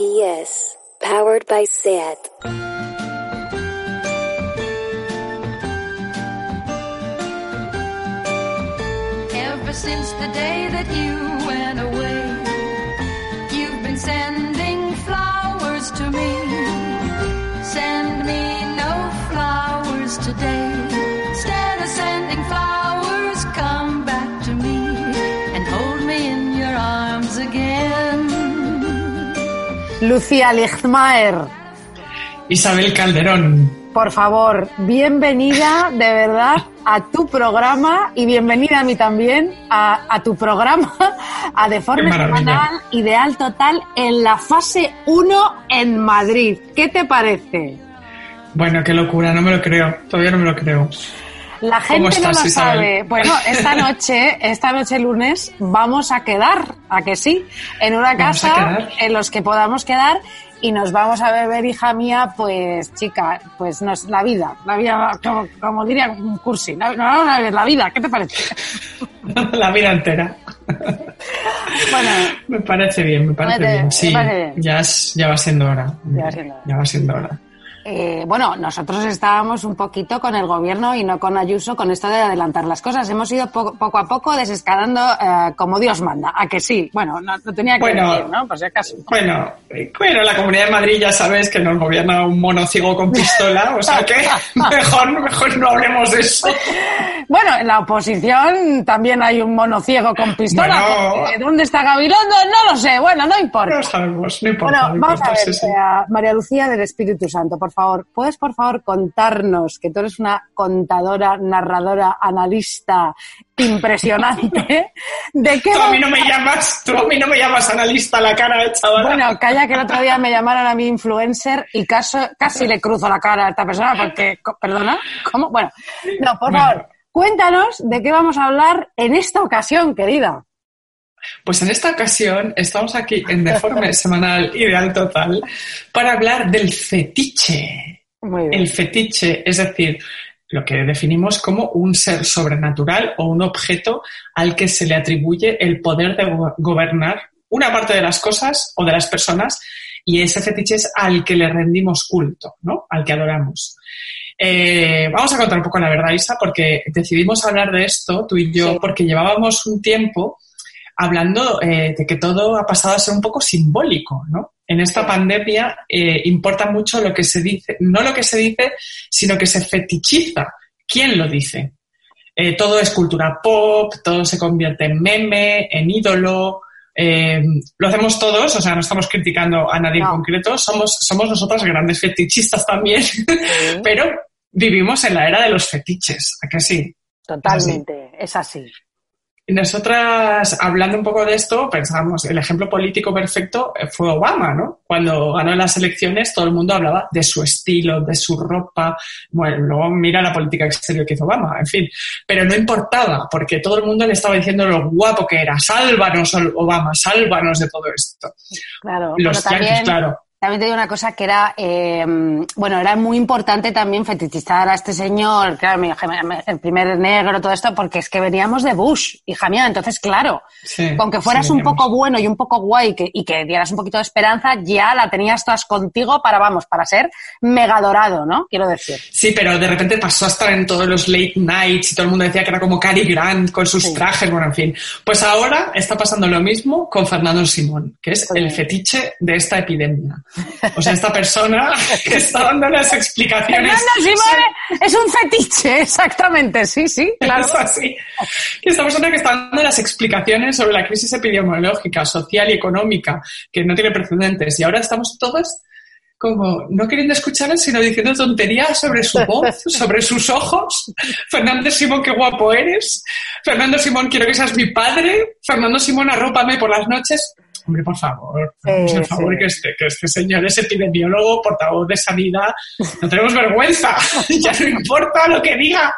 PS, powered by SAT. Ever since the day that you went away, you've been sending Lucía Lichtmaer, Isabel Calderón. por favor, bienvenida de verdad a tu programa y bienvenida a mí también a, a tu programa, a Deforme Qué maravilla. Semanal Ideal Total en la fase 1 en Madrid. ¿Qué te parece? Bueno, qué locura, no me lo creo. Todavía no me lo creo. La gente ¿Cómo no lo Isabel? sabe. Bueno, esta noche, esta noche lunes, vamos a quedar, a que sí, en una casa en los que podamos quedar y nos vamos a beber, hija mía, pues chica, pues nos, la vida, la vida, como, como diría un cursi, la, no, la, la vida, ¿qué te parece? La vida entera. Bueno, Me parece bien, me parece bien. Sí, me parece bien. Ya, es- ya va siendo hora. Ya va siendo hora. Ya va siendo hora. Eh, bueno, nosotros estábamos un poquito con el gobierno y no con Ayuso con esto de adelantar las cosas. Hemos ido po- poco a poco desescalando eh, como Dios manda. ¿A que sí? Bueno, no, no tenía que Bueno. decir, ¿no? Por si acaso. Bueno, eh, bueno, la Comunidad de Madrid ya sabes que nos gobierna un mono ciego con pistola, o sea que mejor, mejor no hablemos de eso. Bueno, en la oposición también hay un mono ciego con pistola. Bueno. porque ¿Dónde está Gabilondo? No lo sé. Bueno, no importa. No sabemos, no importa. Bueno, no vamos a ver, sí, sí. eh, María Lucía del Espíritu Santo, por favor, ¿puedes por favor contarnos que tú eres una contadora, narradora, analista impresionante? ¿De qué Tú a mí no me llamas, tú a mí no me llamas analista la cara, eh, chavala. Bueno, calla que el otro día me llamaron a mi influencer y caso, casi le cruzo la cara a esta persona porque, ¿perdona? ¿Cómo? Bueno, no, por favor, cuéntanos de qué vamos a hablar en esta ocasión, querida. Pues en esta ocasión estamos aquí en Deforme Semanal Ideal Total para hablar del fetiche. Muy bien. El fetiche, es decir, lo que definimos como un ser sobrenatural o un objeto al que se le atribuye el poder de go- gobernar una parte de las cosas o de las personas y ese fetiche es al que le rendimos culto, ¿no? Al que adoramos. Eh, vamos a contar un poco la verdad, Isa, porque decidimos hablar de esto, tú y yo, Sí. porque llevábamos un tiempo hablando eh, de que todo ha pasado a ser un poco simbólico, ¿no? En esta pandemia eh, importa mucho lo que se dice, no lo que se dice, sino que se fetichiza. ¿Quién lo dice? Eh, todo es cultura pop, todo se convierte en meme, en ídolo. lo hacemos todos, o sea, no estamos criticando a nadie No. en concreto, somos, somos nosotras grandes fetichistas también, pero vivimos en la era de los fetiches, ¿a que sí? Totalmente, es así. Nosotras, hablando un poco de esto, pensamos, el ejemplo político perfecto eh, fue Obama, ¿no? Cuando ganó las elecciones, todo el mundo hablaba de su estilo, de su ropa. Bueno, luego mira la política exterior que hizo Obama, en fin. Pero no importaba, porque todo el mundo le estaba diciendo lo guapo que era. Sálvanos, Obama, sálvanos de todo esto. Claro. Los yanquis, claro. También te digo una cosa que era, eh, bueno, era muy importante también fetichizar a este señor, claro, el primer negro, todo esto, porque es que veníamos de Bush, hija mía, entonces, claro, Sí, con que fueras sí, un poco bueno y un poco guay que, y que dieras un poquito de esperanza, ya la tenías todas contigo para, vamos, para ser mega dorado, ¿no? Quiero decir. Sí, pero de repente pasó a estar en todos los late nights y todo el mundo decía que era como Cary Grant con sus Sí. trajes, bueno, en fin. Pues ahora está pasando lo mismo con Fernando Simón, que es el fetiche de esta epidemia. O sea, esta persona que está dando las explicaciones. Fernando Simone es un fetiche, exactamente, sí, sí, claro. Es así. Esta persona que está dando las explicaciones sobre la crisis epidemiológica, social y económica, que no tiene precedentes. Y ahora estamos todos como no queriendo escucharle, sino diciendo tonterías sobre su voz, sobre sus ojos. Fernando Simón, qué guapo eres. Fernando Simón, quiero que seas mi padre. Fernando Simón, arrópame por las noches. Hombre, por favor, Sí, favor sí. que, este, que este señor es epidemiólogo, portavoz de sanidad. No tenemos vergüenza. ya no importa lo que diga.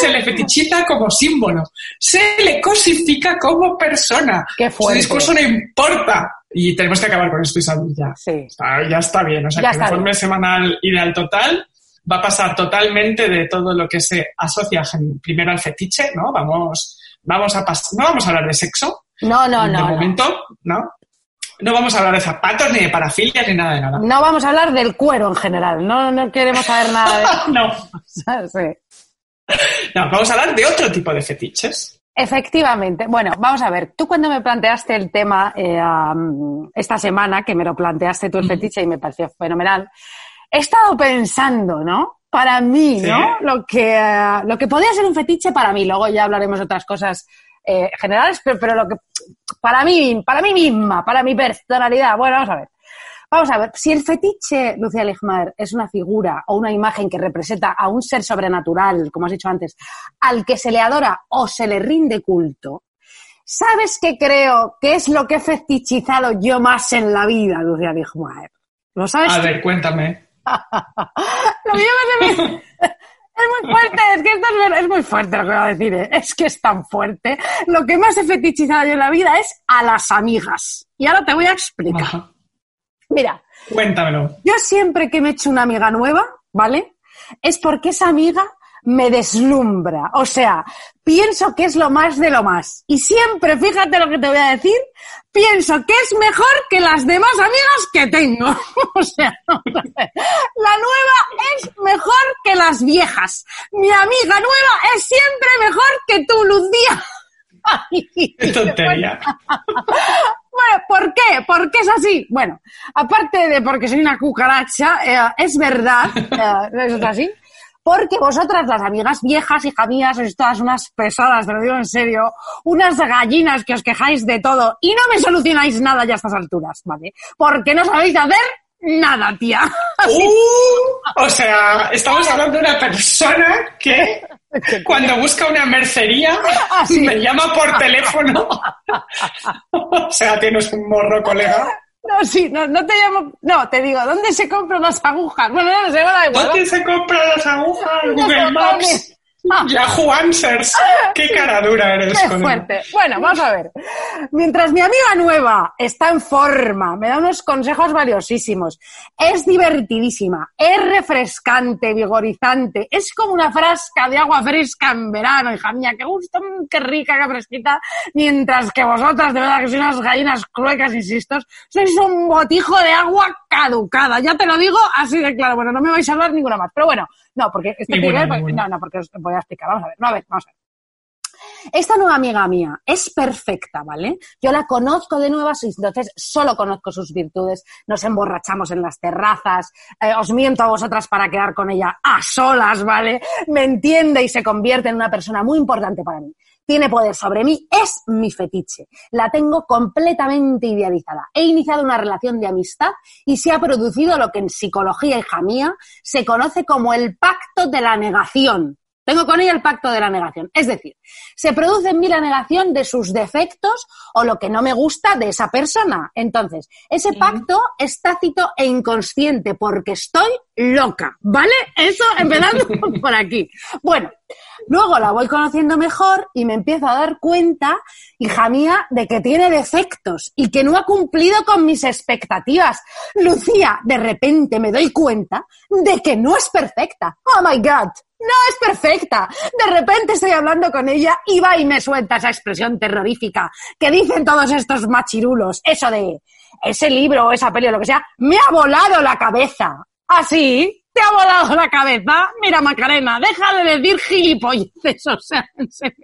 Se le fetichiza como símbolo. Se le cosifica como persona. Su discurso no importa. Y tenemos que acabar con esto, Isabel, ya. Sí. Está- ya está bien. O sea, Ya que el informe semanal ideal total va a pasar totalmente de todo lo que se asocia primero al fetiche, ¿no? Vamos, vamos a no vamos a hablar de sexo, No, no, de no. no. momento, ¿no? No vamos a hablar de zapatos, ni de parafilias, ni nada de nada. No vamos a hablar del cuero en general, no, no queremos saber nada de no. Sí. No, vamos a hablar de otro tipo de fetiches. Efectivamente. Bueno, vamos a ver. Tú cuando me planteaste el tema eh, esta semana, que me lo planteaste tú el fetiche y me pareció fenomenal, he estado pensando, ¿no? Para mí, Sí. ¿no? Lo que, eh, lo que podría ser un fetiche para mí. Luego ya hablaremos de otras cosas eh, generales, pero, pero lo que para mí, para mí misma, para mi personalidad. Bueno, vamos a ver. Vamos a ver, si el fetiche, Lucía Ligmar, es una figura o una imagen que representa a un ser sobrenatural, como has dicho antes, al que se le adora o se le rinde culto, ¿sabes qué creo que es lo que he fetichizado yo más en la vida, Lucía Ligmar? ¿Lo sabes? A ver, cuéntame. Lo mío me hace- Es muy fuerte, es que esto es, es muy fuerte lo que voy a decir, ¿eh? es que es tan fuerte. Lo que más he fetichizado yo en la vida es a las amigas. Y ahora te voy a explicar. Ajá. Mira, Cuéntamelo. yo siempre que me echo una amiga nueva, ¿vale? Es porque esa amiga me deslumbra. O sea, pienso que es lo más de lo más. Y siempre, fíjate lo que te voy a decir, pienso que es mejor que las demás amigas que tengo. o sea, la nueva es mejor que las viejas. Mi amiga nueva es siempre mejor que tú, Lucía. Qué tontería. bueno, ¿por qué? ¿Por qué es así? Bueno, aparte de porque soy una cucaracha, eh, es verdad, eh, es así, porque vosotras, las amigas viejas, hija mía, sois todas unas pesadas, te lo digo en serio, unas gallinas que os quejáis de todo y no me solucionáis nada ya a estas alturas, ¿vale? Porque no sabéis hacer nada, tía. Uh, o sea, estamos hablando de una persona que cuando busca una mercería Ah, sí. me llama por teléfono. o sea, tienes un morro, colega. No, sí, no, no te llamo, no, te digo, ¿dónde se compran las agujas? Bueno, no, no sé, da igual. ¿Dónde se compran las agujas? Google Maps. Ah. Yahoo Answers. Qué cara dura eres Qué con él. fuerte. Bueno, vamos a ver. Mientras mi amiga nueva está en forma, me da unos consejos valiosísimos, es divertidísima, es refrescante, vigorizante, es como una frasca de agua fresca en verano, hija mía, qué gusto, mm, qué rica, qué fresquita, mientras que vosotras, de verdad que sois unas gallinas cluecas, insisto, sois un botijo de agua caducada, ya te lo digo así de claro, bueno, no me vais a hablar ninguna más, pero bueno, no, porque porque- ninguna. no, no, porque os voy a explicar, vamos a ver, no, a ver, vamos a ver. Esta nueva amiga mía es perfecta, ¿vale? Yo la conozco de nuevas y entonces solo conozco sus virtudes. Nos emborrachamos en las terrazas, eh, os miento a vosotras para quedar con ella a solas, ¿vale? Me entiende y se convierte en una persona muy importante para mí. Tiene poder sobre mí, es mi fetiche. La tengo completamente idealizada. He iniciado una relación de amistad y se ha producido lo que en psicología, hija mía, se conoce como el pacto de la negación. Tengo con ella el pacto de la negación. Es decir, se produce en mí la negación de sus defectos o lo que no me gusta de esa persona. Entonces, ese pacto es tácito e inconsciente porque estoy loca, ¿vale? Eso empezando por aquí. Bueno, luego la voy conociendo mejor y me empiezo a dar cuenta, hija mía, de que tiene defectos y que no ha cumplido con mis expectativas. Lucía, de repente me doy cuenta de que no es perfecta. Oh my God, no es perfecta. De repente estoy hablando con ella y va y me suelta esa expresión terrorífica que dicen todos estos machirulos. Eso de ese libro o esa peli o lo que sea, me ha volado la cabeza. ¿Así? ¿Te ha volado la cabeza? Mira, Macarena, deja de decir gilipolleces, o sea, en serio.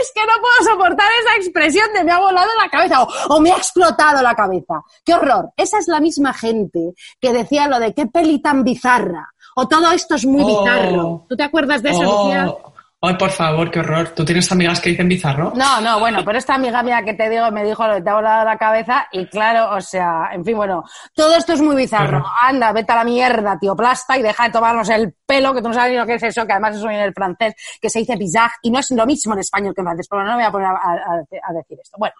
Es que no puedo soportar esa expresión de me ha volado la cabeza o, o me ha explotado la cabeza. ¡Qué horror! Esa es la misma gente que decía lo de qué peli tan bizarra o todo esto es muy Oh. bizarro. ¿Tú te acuerdas de eso, Lucía? Oh, ay, por favor, qué horror. ¿Tú tienes amigas que dicen bizarro? No, no, bueno, pero esta amiga mía que te digo me dijo lo de te ha volado la cabeza y claro, o sea, en fin, bueno, todo esto es muy bizarro. Claro. Anda, vete a la mierda, tío plasta, y deja de tomarnos el pelo, que tú no sabes ni lo que es eso, que además eso viene del francés, que se dice bizarre, y no es lo mismo en español que en francés, pero no me voy a poner a, a- a decir esto. Bueno,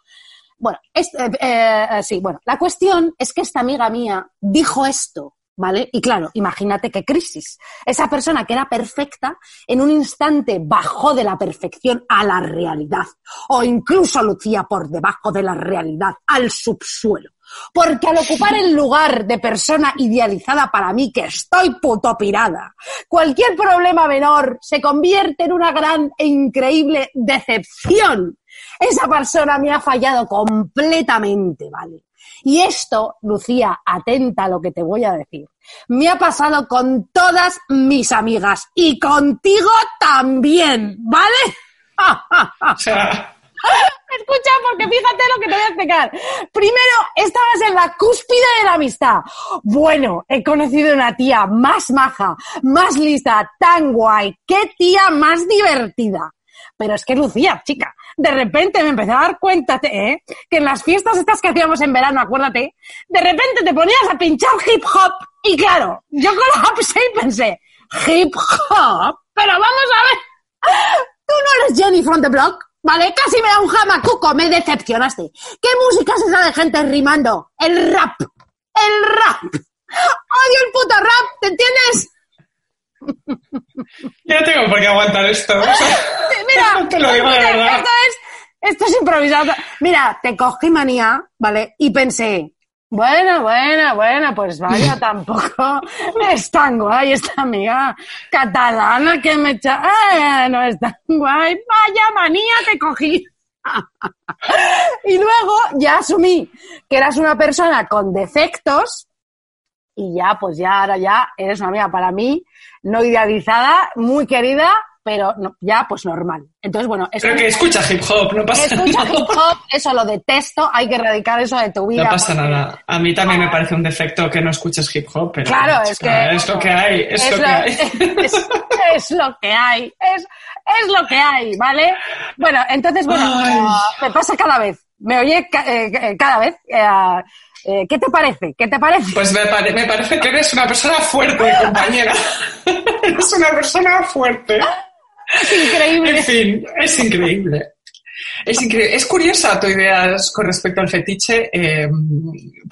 bueno, es- eh, eh, sí, bueno, la cuestión es que esta amiga mía dijo esto, ¿vale? Y claro, imagínate qué crisis. Esa persona que era perfecta, en un instante bajó de la perfección a la realidad, o incluso lucía por debajo de la realidad, al subsuelo. Porque al ocupar el lugar de persona idealizada para mí, que estoy puto pirada, cualquier problema menor se convierte en una gran e increíble decepción. esa persona me ha fallado completamente, ¿vale? Y esto, Lucía, atenta a lo que te voy a decir, me ha pasado con todas mis amigas y contigo también, ¿vale? O sea, Escucha, porque fíjate lo que te voy a explicar. Primero, estabas en la cúspide de la amistad. Bueno, he conocido una tía más maja, más lista, tan guay. ¡Qué tía más divertida! Pero es que Lucía, chica, de repente me empecé a dar cuenta, ¿eh? que en las fiestas estas que hacíamos en verano, acuérdate, de repente te ponías a pinchar hip hop y claro, yo con la y pensé, hip hop, pero vamos a ver, tú no eres Jenny from the block, ¿vale? Casi me da un jamacuco, me decepcionaste. ¿Qué música es esa de gente rimando? El rap, el rap. Odio el puto rap, ¿te entiendes? Yo tengo por qué aguantar esto. o sea, Mira, te lo digo de mira, verdad. Esto es, esto es improvisado. Mira, te cogí manía, ¿vale? Y pensé, bueno, bueno, bueno, pues vaya, tampoco es tan guay esta amiga catalana que me echa. Eh, no es tan guay. Vaya manía te cogí. y luego ya asumí que eras una persona con defectos y ya, pues ya, ahora ya eres una amiga para mí, no idealizada, muy querida, pero no- ya pues normal. Entonces, bueno, eso, Pero que escucha hip hop, no pasa escucha nada. hip hop, eso lo detesto, hay que erradicar eso de tu vida. No pasa porque- nada. A mí también me parece un defecto que no escuches hip hop, pero Claro, es chica, que... es lo que hay, es, lo que hay. es- es lo que hay, es, es lo que hay, ¿vale? Bueno, entonces, bueno, Ay. ah, me pasa cada vez, me oye eh, eh, cada vez. eh, eh, ¿Qué te parece? ¿Qué te parece? Pues me, pare- me parece que eres una persona fuerte, compañera. eres una persona fuerte. Increíble. En fin, es increíble. Es increíble. Es curiosa tu idea con respecto al fetiche, eh,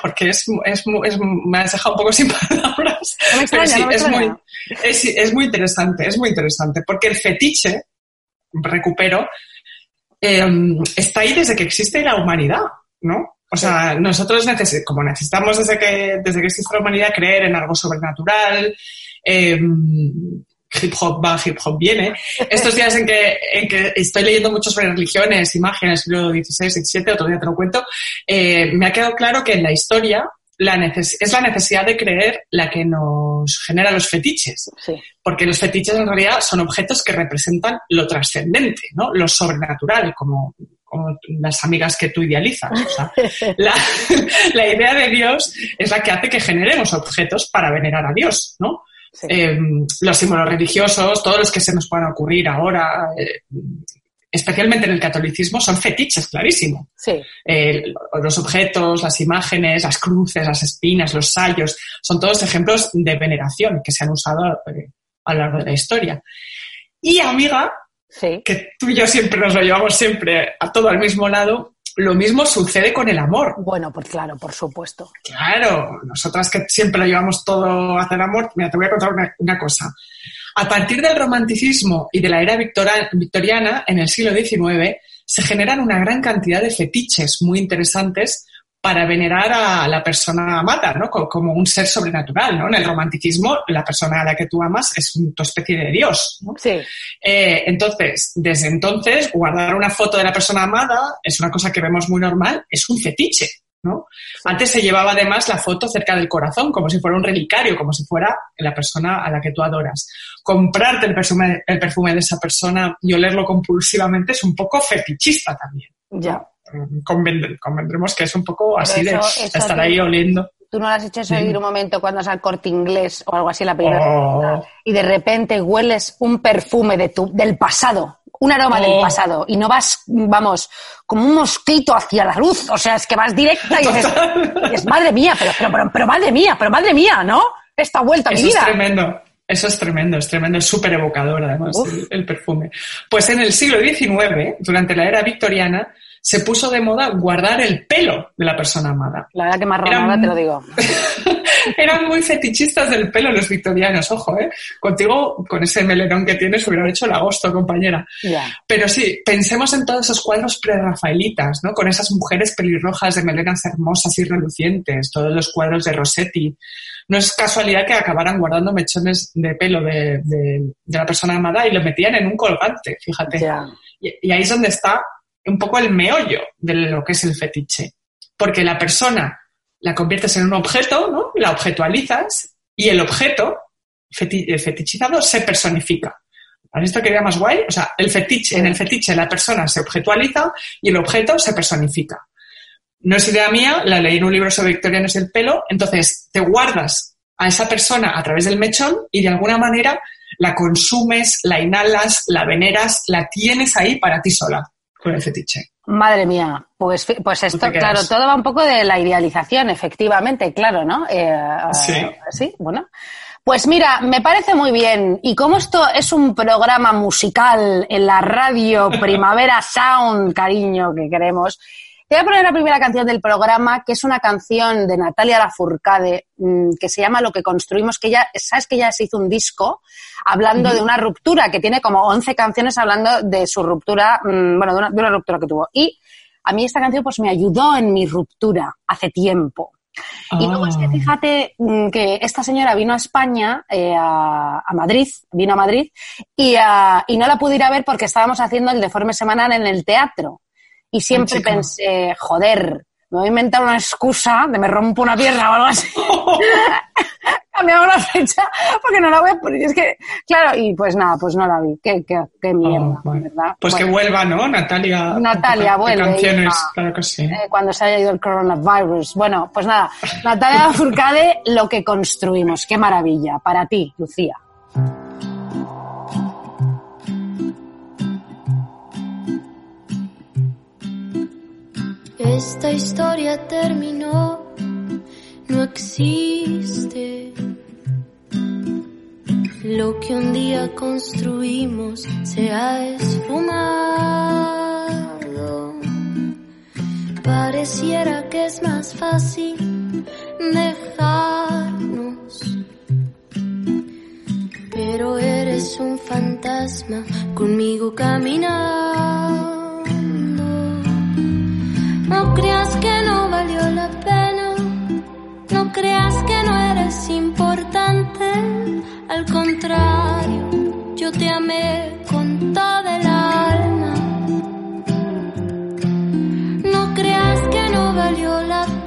porque es, es, es- me has dejado un poco sin palabras. No extraña, sí, no es, muy, es, es muy interesante, es muy interesante, porque el fetiche, recupero, eh, está ahí desde que existe la humanidad, ¿no? O sea, nosotros como necesitamos desde que, desde que existe la humanidad creer en algo sobrenatural, eh, hip hop va, hip hop viene. Estos días en que, en que estoy leyendo mucho sobre religiones, imágenes, siglo XVI, XVII, otro día te lo cuento, eh, me ha quedado claro que en la historia la es la necesidad de creer la que nos genera los fetiches Sí. porque los fetiches en realidad son objetos que representan lo trascendente, ¿no? Lo sobrenatural, como, como las amigas que tú idealizas. O sea, la, la idea de Dios es la que hace que generemos objetos para venerar a Dios, ¿no? Sí. Eh, los símbolos religiosos, todos los que se nos puedan ocurrir ahora, eh, especialmente en el catolicismo, son fetiches, clarísimo Sí. eh, los objetos, las imágenes, las cruces, las espinas, los sayos, son todos ejemplos de veneración que se han usado eh, a lo largo de la historia. Y amiga, Sí. que tú y yo siempre nos lo llevamos siempre a todo al mismo lado, lo mismo sucede con el amor. Bueno, pues claro, por supuesto. Claro, nosotras que siempre lo llevamos todo hacia el amor, mira, te voy a contar una, una cosa. A partir del romanticismo y de la era victoriana, en el siglo XIX, se generan una gran cantidad de fetiches muy interesantes para venerar a la persona amada, ¿no? Co- Como un ser sobrenatural, ¿no? En el romanticismo, la persona a la que tú amas es un- tu especie de dios, ¿no? Sí. Eh, entonces, desde entonces, guardar una foto de la persona amada es una cosa que vemos muy normal, es un fetiche, ¿no? Antes se llevaba además la foto cerca del corazón, como si fuera un relicario, como si fuera la persona a la que tú adoras. Comprarte el perfume, el perfume de esa persona y olerlo compulsivamente es un poco fetichista también. Ya. Mm, convend- convendremos que es un poco así de eso- estar ahí oliendo. ¿Tú no le has hecho eso de Sí. ir un momento cuando vas al corte inglés o algo así en la primera Oh. y de repente hueles un perfume de tu, del pasado, un aroma del Oh. pasado y no vas, vamos, como un mosquito hacia la luz? O sea, es que vas directa y dices, y dices, madre mía, pero, pero, pero, pero madre mía, pero madre mía, ¿no? Esta vuelta a mi Eso es vida. tremendo. Eso es tremendo, es tremendo, es súper evocador además el perfume. Pues en el siglo XIX, durante la era victoriana, se puso de moda guardar el pelo de la persona amada. La verdad que más Era ahora un- te lo digo. Eran muy fetichistas del pelo los victorianos, ojo, ¿eh? Contigo, con ese melenón que tienes, hubieran hecho el agosto, compañera. Pero sí, pensemos en todos esos cuadros prerrafaelitas, ¿no? Con esas mujeres pelirrojas de melenas hermosas y relucientes, todos los cuadros de Rossetti. No es casualidad que acabaran guardando mechones de pelo de, de- de la persona amada y lo metían en un colgante, fíjate. Ya. Y, y ahí es donde está un poco el meollo de lo que es el fetiche. Porque la persona la conviertes en un objeto, ¿no? La objetualizas y el objeto feti- fetichizado se personifica. ¿Has visto que idea más guay? O sea, el fetiche, en el fetiche la persona se objetualiza y el objeto se personifica. No es idea mía, la leí en un libro sobre victorianos el pelo, entonces te guardas a esa persona a través del mechón y de alguna manera la consumes, la inhalas, la veneras, la tienes ahí para ti sola con el fetiche. Madre mía, pues, pues esto, claro, todo va un poco de la idealización, efectivamente, claro, ¿no? Eh, Sí. Sí, bueno. Pues mira, me parece muy bien. Y como esto es un programa musical en la radio Primavera Sound, cariño, que queremos, te voy a poner la primera canción del programa, que es una canción de Natalia Lafourcade, mm, que se llama Lo que construimos, que ya, sabes que ya se hizo un disco hablando de una ruptura, que tiene como 11 canciones hablando de su ruptura, mm, bueno, de una, de una ruptura que tuvo. Y a mí esta canción pues me ayudó en mi ruptura hace tiempo. Y luego es que Ah. fíjate mm, que esta señora vino a España, eh, a, a Madrid, vino a Madrid, y, ah, y no la pude ir a ver porque estábamos haciendo el deforme semanal en el teatro. Y siempre pensé, joder, me voy a inventar una excusa de me rompo una pierna o algo así. Cambiamos la fecha porque no la voy a poner. Es que, claro, y pues nada, pues no la vi. Qué, qué, qué mierda, Oh, bueno. ¿verdad? Pues que vuelva, ¿no? Natalia. Natalia, vuelve, Canciones, hija. claro que sí. eh, cuando se haya ido el coronavirus. Bueno, pues nada, Natalia Furcade, lo que construimos. Qué maravilla. Para ti, Lucía. Esta historia terminó, no existe. Lo que un día construimos se ha esfumado. Pareciera que es más fácil dejarnos. Pero eres un fantasma conmigo caminando. No creas que no valió la pena, no creas que no eres importante, al contrario, yo te amé con toda el alma. No creas que no valió la pena,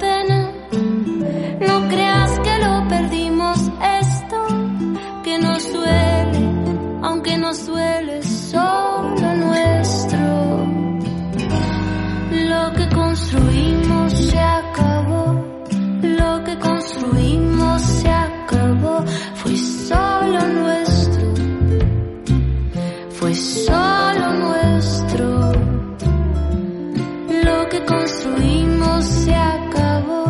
construimos se acabó, fue solo nuestro, fue solo nuestro. Lo que construimos se acabó,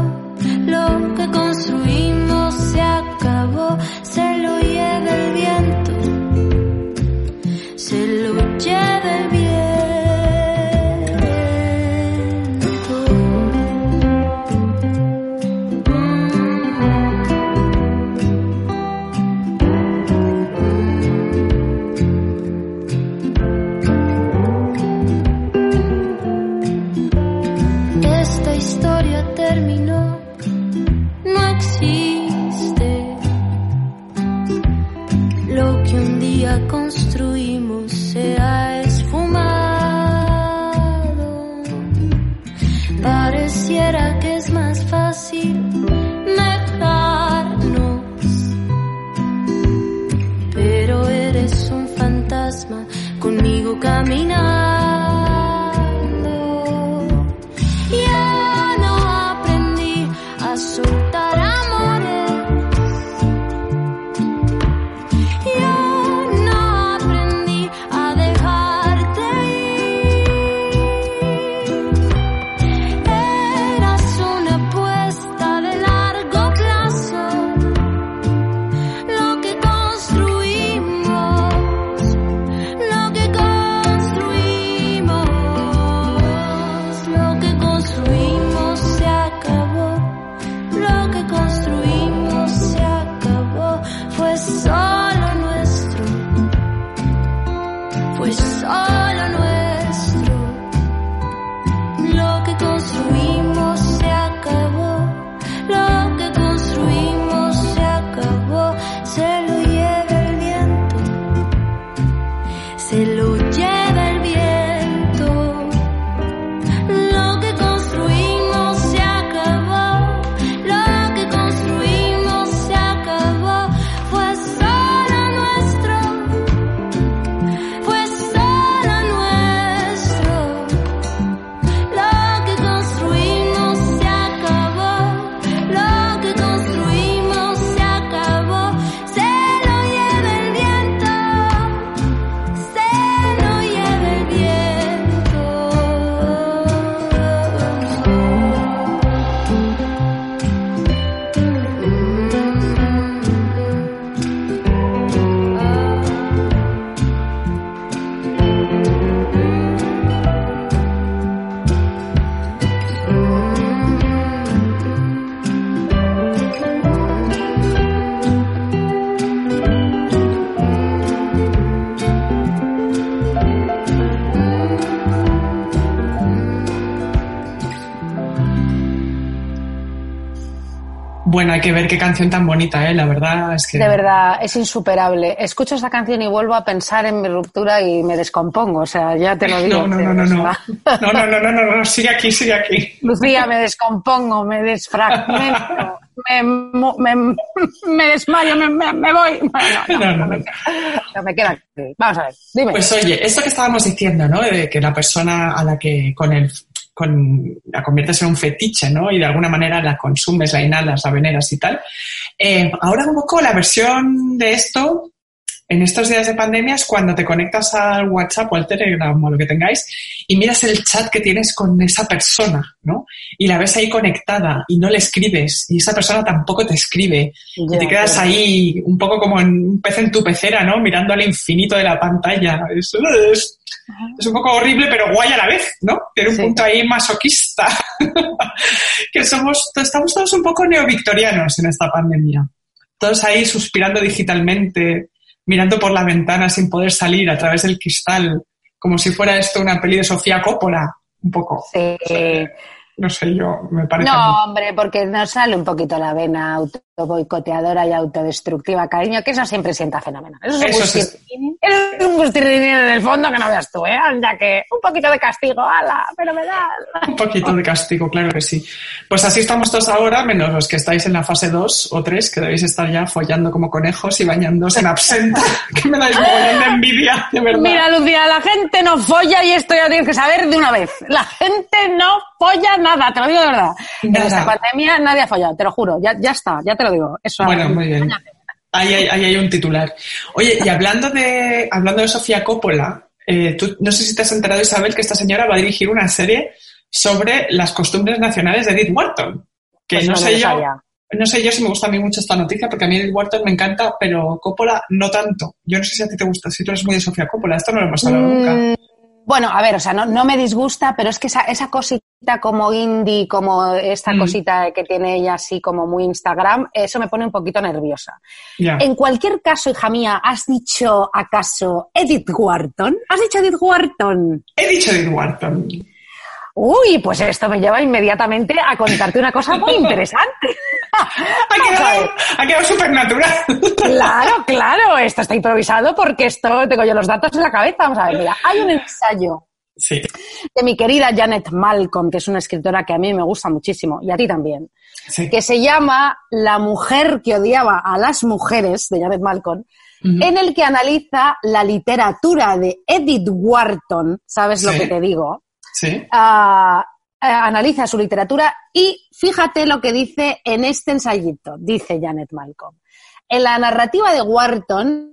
lo que construimos caminando. Que ver qué canción tan bonita, ¿eh? La verdad es que... De verdad, es insuperable. Escucho esta canción y vuelvo a pensar en mi ruptura y me descompongo. O sea, ya te lo digo. No, no, no, no, no. No, no, no, no, no, no, sigue aquí, sigue aquí. Lucía, me descompongo, me desfragmento, me, me, me desmayo, me, me, voy. Bueno, no, No, no, no. no, me queda. Vamos a ver, dime. Pues oye, esto que estábamos diciendo, ¿no? De que la persona a la que con el con, la conviertes en un fetiche, ¿no? Y de alguna manera la consumes, la inhalas, la veneras y tal. Eh, ahora un poco la versión de esto en estos días de pandemia es cuando te conectas al WhatsApp o al Telegram o lo que tengáis y miras el chat que tienes con esa persona, ¿no? Y la ves ahí conectada y no le escribes y esa persona tampoco te escribe y te quedas ahí un poco como en un pez en tu pecera, ¿no? Mirando al infinito de la pantalla. Es, es- es un poco horrible, pero guay a la vez, ¿no? Tiene un Sí. punto ahí masoquista. que somos, estamos todos un poco neovictorianos en esta pandemia. Todos ahí suspirando digitalmente, mirando por la ventana sin poder salir a través del cristal, como si fuera esto una peli de Sofía Coppola, un poco. Sí. No sé, yo me parece. No, hombre, porque nos sale un poquito la vena autoboicoteadora y autodestructiva, cariño, que eso siempre sienta fenomenal. Eso es un Eso. Es un gustirrinín en el fondo que no veas tú, ¿eh? Anda que un poquito de castigo, ala, pero me da... Un poquito de castigo, claro que sí. Pues así estamos todos ahora, menos los que estáis en la fase 2 o 3, que debéis estar ya follando como conejos y bañándose en absenta, que me dais de envidia, de verdad. Mira, Lucía, la gente no folla y esto ya tienes que saber de una vez. La gente no folla nada, te lo digo de verdad. En Nada. esta pandemia nadie ha follado, te lo juro. Ya, ya está, ya te lo digo. Eso, Bueno, muy bien. Ahí hay, ahí hay un titular. Oye, y hablando de, hablando de Sofía Coppola, eh, tú, no sé si te has enterado, Isabel, que esta señora va a dirigir una serie sobre las costumbres nacionales de Edith Wharton. Que Pues no, sé yo, no sé yo si me gusta a mí mucho esta noticia, porque a mí Edith Wharton me encanta, pero Coppola no tanto. Yo no sé si a ti te gusta, si tú eres muy de Sofía Coppola, esto no lo hemos hablado nunca. Bueno, a ver, o sea, no, no me disgusta, pero es que esa, esa cosita como indie, como esta Mm. cosita que tiene ella así como muy Instagram, eso me pone un poquito nerviosa. En cualquier caso, hija mía, ¿has dicho acaso Edith Wharton? ¿Has dicho Edith Wharton? He dicho Edith Wharton. Uy, pues esto me lleva inmediatamente a contarte una cosa muy interesante. Ha quedado, ha quedado súper natural. Claro, claro, esto está improvisado porque esto tengo yo los datos en la cabeza. Vamos a ver, mira, hay un ensayo Sí, de mi querida Janet Malcolm, que es una escritora que a mí me gusta muchísimo, y a ti también, sí. que se llama La mujer que odiaba a las mujeres, de Janet Malcolm, en el que analiza la literatura de Edith Wharton, ¿sabes lo que te digo? Sí. Analiza su literatura y fíjate lo que dice en este ensayito, dice Janet Malcolm. En la narrativa de Wharton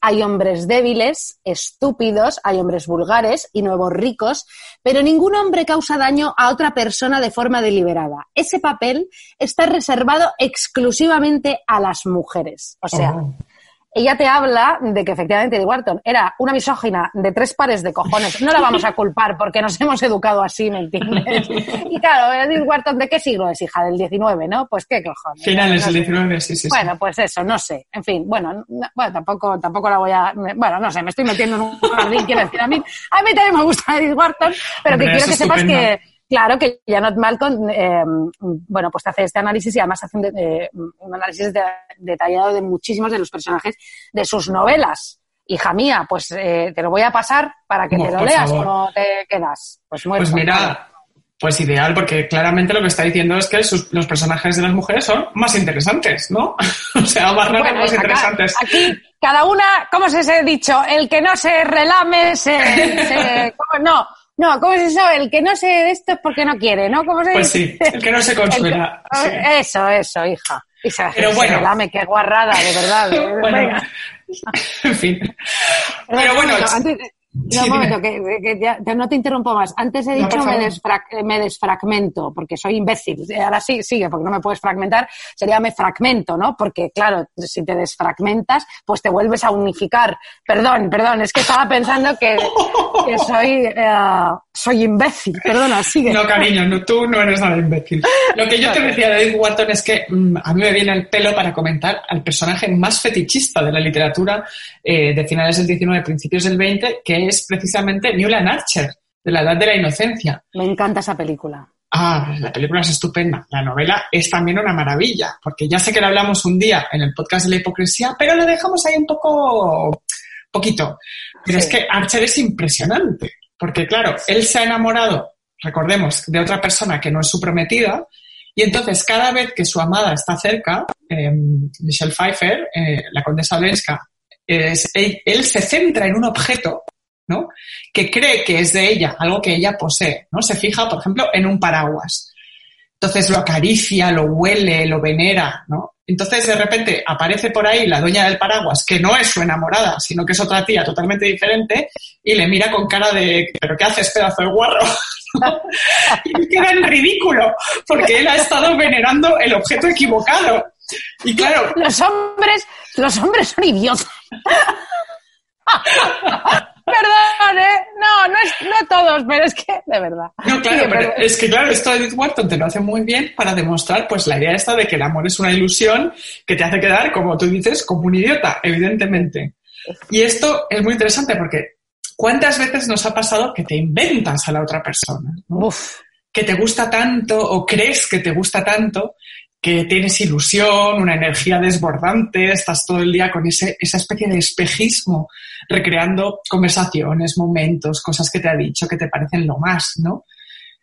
hay hombres débiles, estúpidos, hay hombres vulgares y nuevos ricos, pero ningún hombre causa daño a otra persona de forma deliberada. Ese papel está reservado exclusivamente a las mujeres. O sea, Oh. Ella te habla de que efectivamente Edith Wharton era una misógina de tres pares de cojones. No la vamos a culpar porque nos hemos educado así, ¿me entiendes? Y claro, Edith Wharton, ¿de qué siglo es hija? Del 19, ¿no? Pues qué cojones. Finales No del. 19, sí, sí. Bueno, pues eso, no sé. En fin, bueno, no- bueno, tampoco, tampoco la voy a. Bueno, no sé, me estoy metiendo en un jardín, quiero decir. A mí, a mí también me gusta Edith Wharton, pero Hombre, que quiero que sepas que, claro, que Janet Malcolm, eh, bueno, pues te hace este análisis y además hace un, de- eh, un análisis de- detallado de muchísimos de los personajes de sus novelas. Hija mía, pues eh, te lo voy a pasar para que te lo leas favor. como te quedas. Pues muerto. Pues mira, pues ideal, porque claramente lo que está diciendo es que sus- los personajes de las mujeres son más interesantes, ¿no? o sea, más raros, Bueno, más acá- interesantes. Aquí, cada una, ¿cómo se ha dicho? El que no se relame, se. se- ¿cómo? No, no, ¿cómo es eso? El que no se de esto es porque no quiere, ¿no? ¿Cómo se Pues dice? sí, el que no se consuela. El que- sí. Eso, eso, hija. Y se, Pero se bueno. relame, qué guarrada, de verdad. Bueno, en fin. Pero Un bueno, momento, sí, no, un momento, que, que ya- no te interrumpo más. Antes he No, dicho por me, desfra- me desfragmento, porque soy imbécil. Ahora sí, sigue, porque no me puedes fragmentar. Sería me fragmento, ¿no? Porque, claro, si te desfragmentas, pues te vuelves a unificar. Perdón, perdón, es que estaba pensando que, que soy, eh, soy imbécil. Perdona, sigue. No, cariño, no, tú no eres nada imbécil. Lo que yo te decía de Edith Wharton es que mm, a mí me viene el pelo para comentar al personaje más fetichista de la literatura eh, de finales del 19, principios del 20, que es precisamente Newland Archer. de la edad de la inocencia. Me encanta esa película. Ah, la película es estupenda. La novela es también una maravilla, porque ya sé que la hablamos un día en el podcast de la hipocresía, pero lo dejamos ahí un poco, poquito. Pero Sí. es que Archer es impresionante, porque claro, él se ha enamorado, recordemos, de otra persona que no es su prometida, y entonces cada vez que su amada está cerca, eh, Michelle Pfeiffer, eh, la condesa Olenska, es, él, él se centra en un objeto ¿no? que cree que es de ella, algo que ella posee, ¿no? Se fija, por ejemplo, en un paraguas. Entonces lo acaricia, lo huele, lo venera, ¿no? Entonces de repente aparece por ahí la dueña del paraguas, que no es su enamorada, sino que es otra tía totalmente diferente, y le mira con cara de, ¿pero qué haces, pedazo de guarro? y queda en ridículo, porque él ha estado venerando el objeto equivocado. Y claro, Los hombres, los hombres son idiotas. Perdón, ¿eh? No, no, es, no todos, pero es que, de verdad. No, claro, Sí, pero es que claro, esto Edith Wharton te lo hace muy bien para demostrar pues la idea esta de que el amor es una ilusión que te hace quedar, como tú dices, como un idiota, evidentemente. Y esto es muy interesante porque ¿cuántas veces nos ha pasado que te inventas a la otra persona? ¿no? Uf, Que te gusta tanto o crees que te gusta tanto que tienes ilusión, una energía desbordante, estás todo el día con ese, esa especie de espejismo, recreando conversaciones, momentos, cosas que te ha dicho que te parecen lo más, ¿no?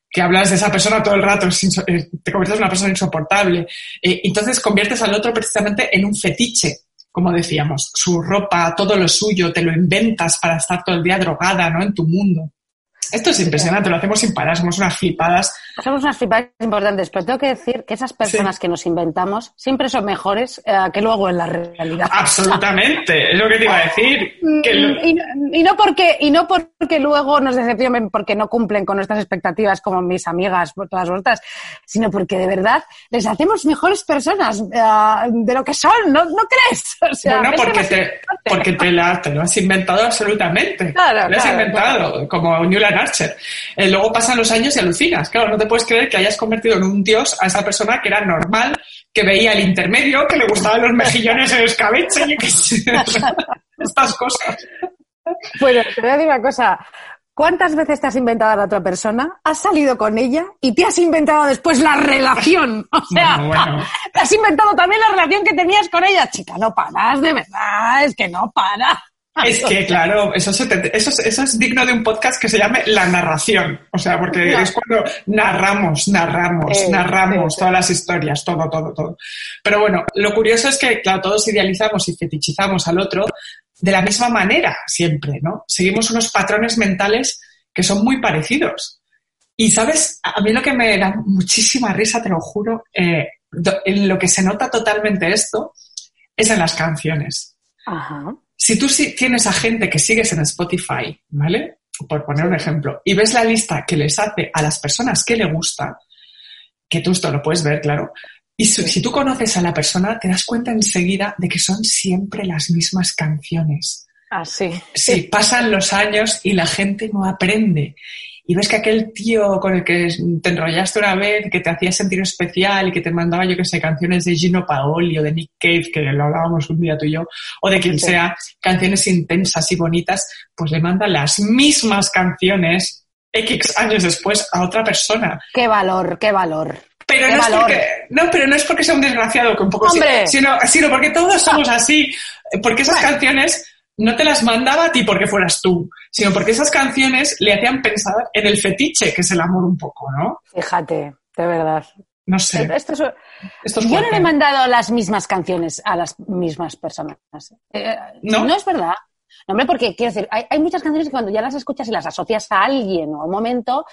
Que hablas de esa persona todo el rato, eh, te conviertes en una persona insoportable. Eh, entonces conviertes al otro precisamente en un fetiche, como decíamos, su ropa, todo lo suyo, te lo inventas para estar todo el día drogada, ¿no? En tu mundo. Esto es impresionante, lo hacemos sin parar, somos unas flipadas. Somos unas flipadas importantes, pero tengo que decir que esas personas que nos inventamos siempre son mejores eh, que luego en la realidad. Absolutamente, es lo que te iba a decir. Que lo- Y, no- y no porque y no porque luego nos decepcionen porque no cumplen con nuestras expectativas como mis amigas todas vosotras sino porque de verdad les hacemos mejores personas eh, de lo que son ¿no, ¿no crees? O sea, bueno, porque te, porque te, la- te lo has inventado absolutamente. Claro, lo has claro, inventado, como Newland Archer. Eh, luego pasan los años y alucinas. Claro, no te puedes creer que hayas convertido en un dios a esa persona que era normal, que veía el intermedio, que le gustaban los mejillones en escabeche, qué sé. Estas cosas. Bueno, te voy a decir una cosa. ¿Cuántas veces te has inventado a la otra persona? Has salido con ella y te has inventado después la relación. O sea, Bueno, bueno. te has inventado también la relación que tenías con ella. Chica, no paras, de verdad, es que no para. Es que, claro, eso, se te- eso, es- eso es digno de un podcast que se llame La Narración. O sea, porque No. es cuando narramos, narramos, Eh, narramos todas las historias, todo, todo, todo. Pero bueno, lo curioso es que, claro, todos idealizamos y fetichizamos al otro de la misma manera siempre, ¿no? Seguimos unos patrones mentales que son muy parecidos. Y, ¿sabes? A mí lo que me da muchísima risa, te lo juro, eh, en lo que se nota totalmente esto es en las canciones Ajá. Si tú sí tienes a gente que sigues en Spotify, ¿vale? Por poner un ejemplo, y ves la lista que les hace a las personas que le gusta, que tú esto lo puedes ver, claro, y si, si tú conoces a la persona, te das cuenta enseguida de que son siempre las mismas canciones. Así. Sí, pasan los años y la gente no aprende. Y ves que aquel tío con el que te enrollaste una vez, que te hacía sentir especial y que te mandaba, yo que sé, canciones de Gino Paoli o de Nick Cave, que lo hablábamos un día tú y yo, o de quien Sí. sea, canciones intensas y bonitas, pues le manda las mismas canciones X años después a otra persona. Qué valor, qué valor. Pero ¡Qué no es, porque, no, pero no es porque sea un desgraciado, que un poco sino, sino porque todos somos así. Porque esas canciones no te las mandaba a ti porque fueras tú, sino porque esas canciones le hacían pensar en el fetiche, que es el amor un poco, ¿no? Fíjate, de verdad. No sé. Esto es- Esto es yo no le he mandado las mismas canciones a las mismas personas. Eh, ¿No? es verdad. No, hombre, porque quiero decir, hay, hay muchas canciones que cuando ya las escuchas y las asocias a alguien o a un momento,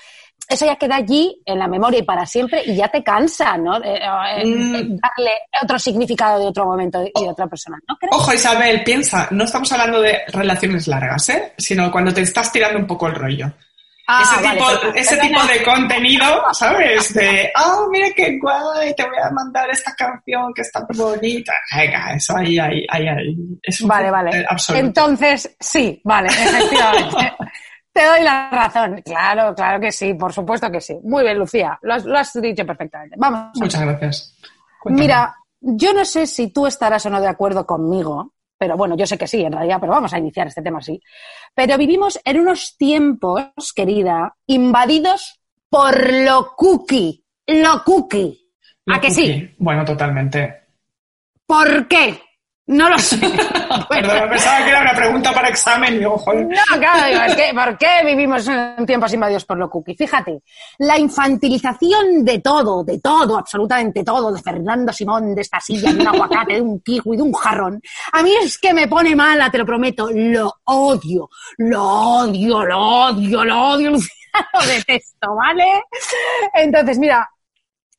eso ya queda allí en la memoria y para siempre y ya te cansa, ¿no? Eh, eh, Mm. eh, darle otro significado de otro momento y de otra persona, ¿no crees? Ojo, Isabel, piensa, no estamos hablando de relaciones largas, ¿eh? Sino cuando te estás tirando un poco el rollo. Ah, ese vale, tipo, ese tipo de contenido, ¿sabes? De, oh, mira qué guay, te voy a mandar esta canción que está bonita. Venga, eso ahí, ahí, ahí, ahí. Vale, vale. absoluto. Entonces, sí, vale, efectivamente. Te doy la razón. Claro, claro que sí, por supuesto que sí. Muy bien, Lucía, lo has, lo has dicho perfectamente. Vamos. Muchas gracias. Cuéntame. Mira, yo no sé si tú estarás o no de acuerdo conmigo, pero bueno, yo sé que sí, en realidad, pero vamos a iniciar este tema así. Pero vivimos en unos tiempos, querida, invadidos por lo cookie. Lo cookie. ¿A que sí? Bueno, totalmente. ¿Por qué? No lo sé. Perdón, pensaba que era una pregunta para examen digo, joder. No, claro, digo, es que ¿por qué vivimos en tiempos invadidos por lo cookie? Fíjate, la infantilización de todo, de todo, absolutamente todo, de Fernando Simón, de esta silla, de un aguacate, de un kiwi, de un jarrón, a mí es que me pone mala, te lo prometo, lo odio, lo odio, lo odio, lo odio, Lucía, lo detesto, ¿vale? Entonces, mira,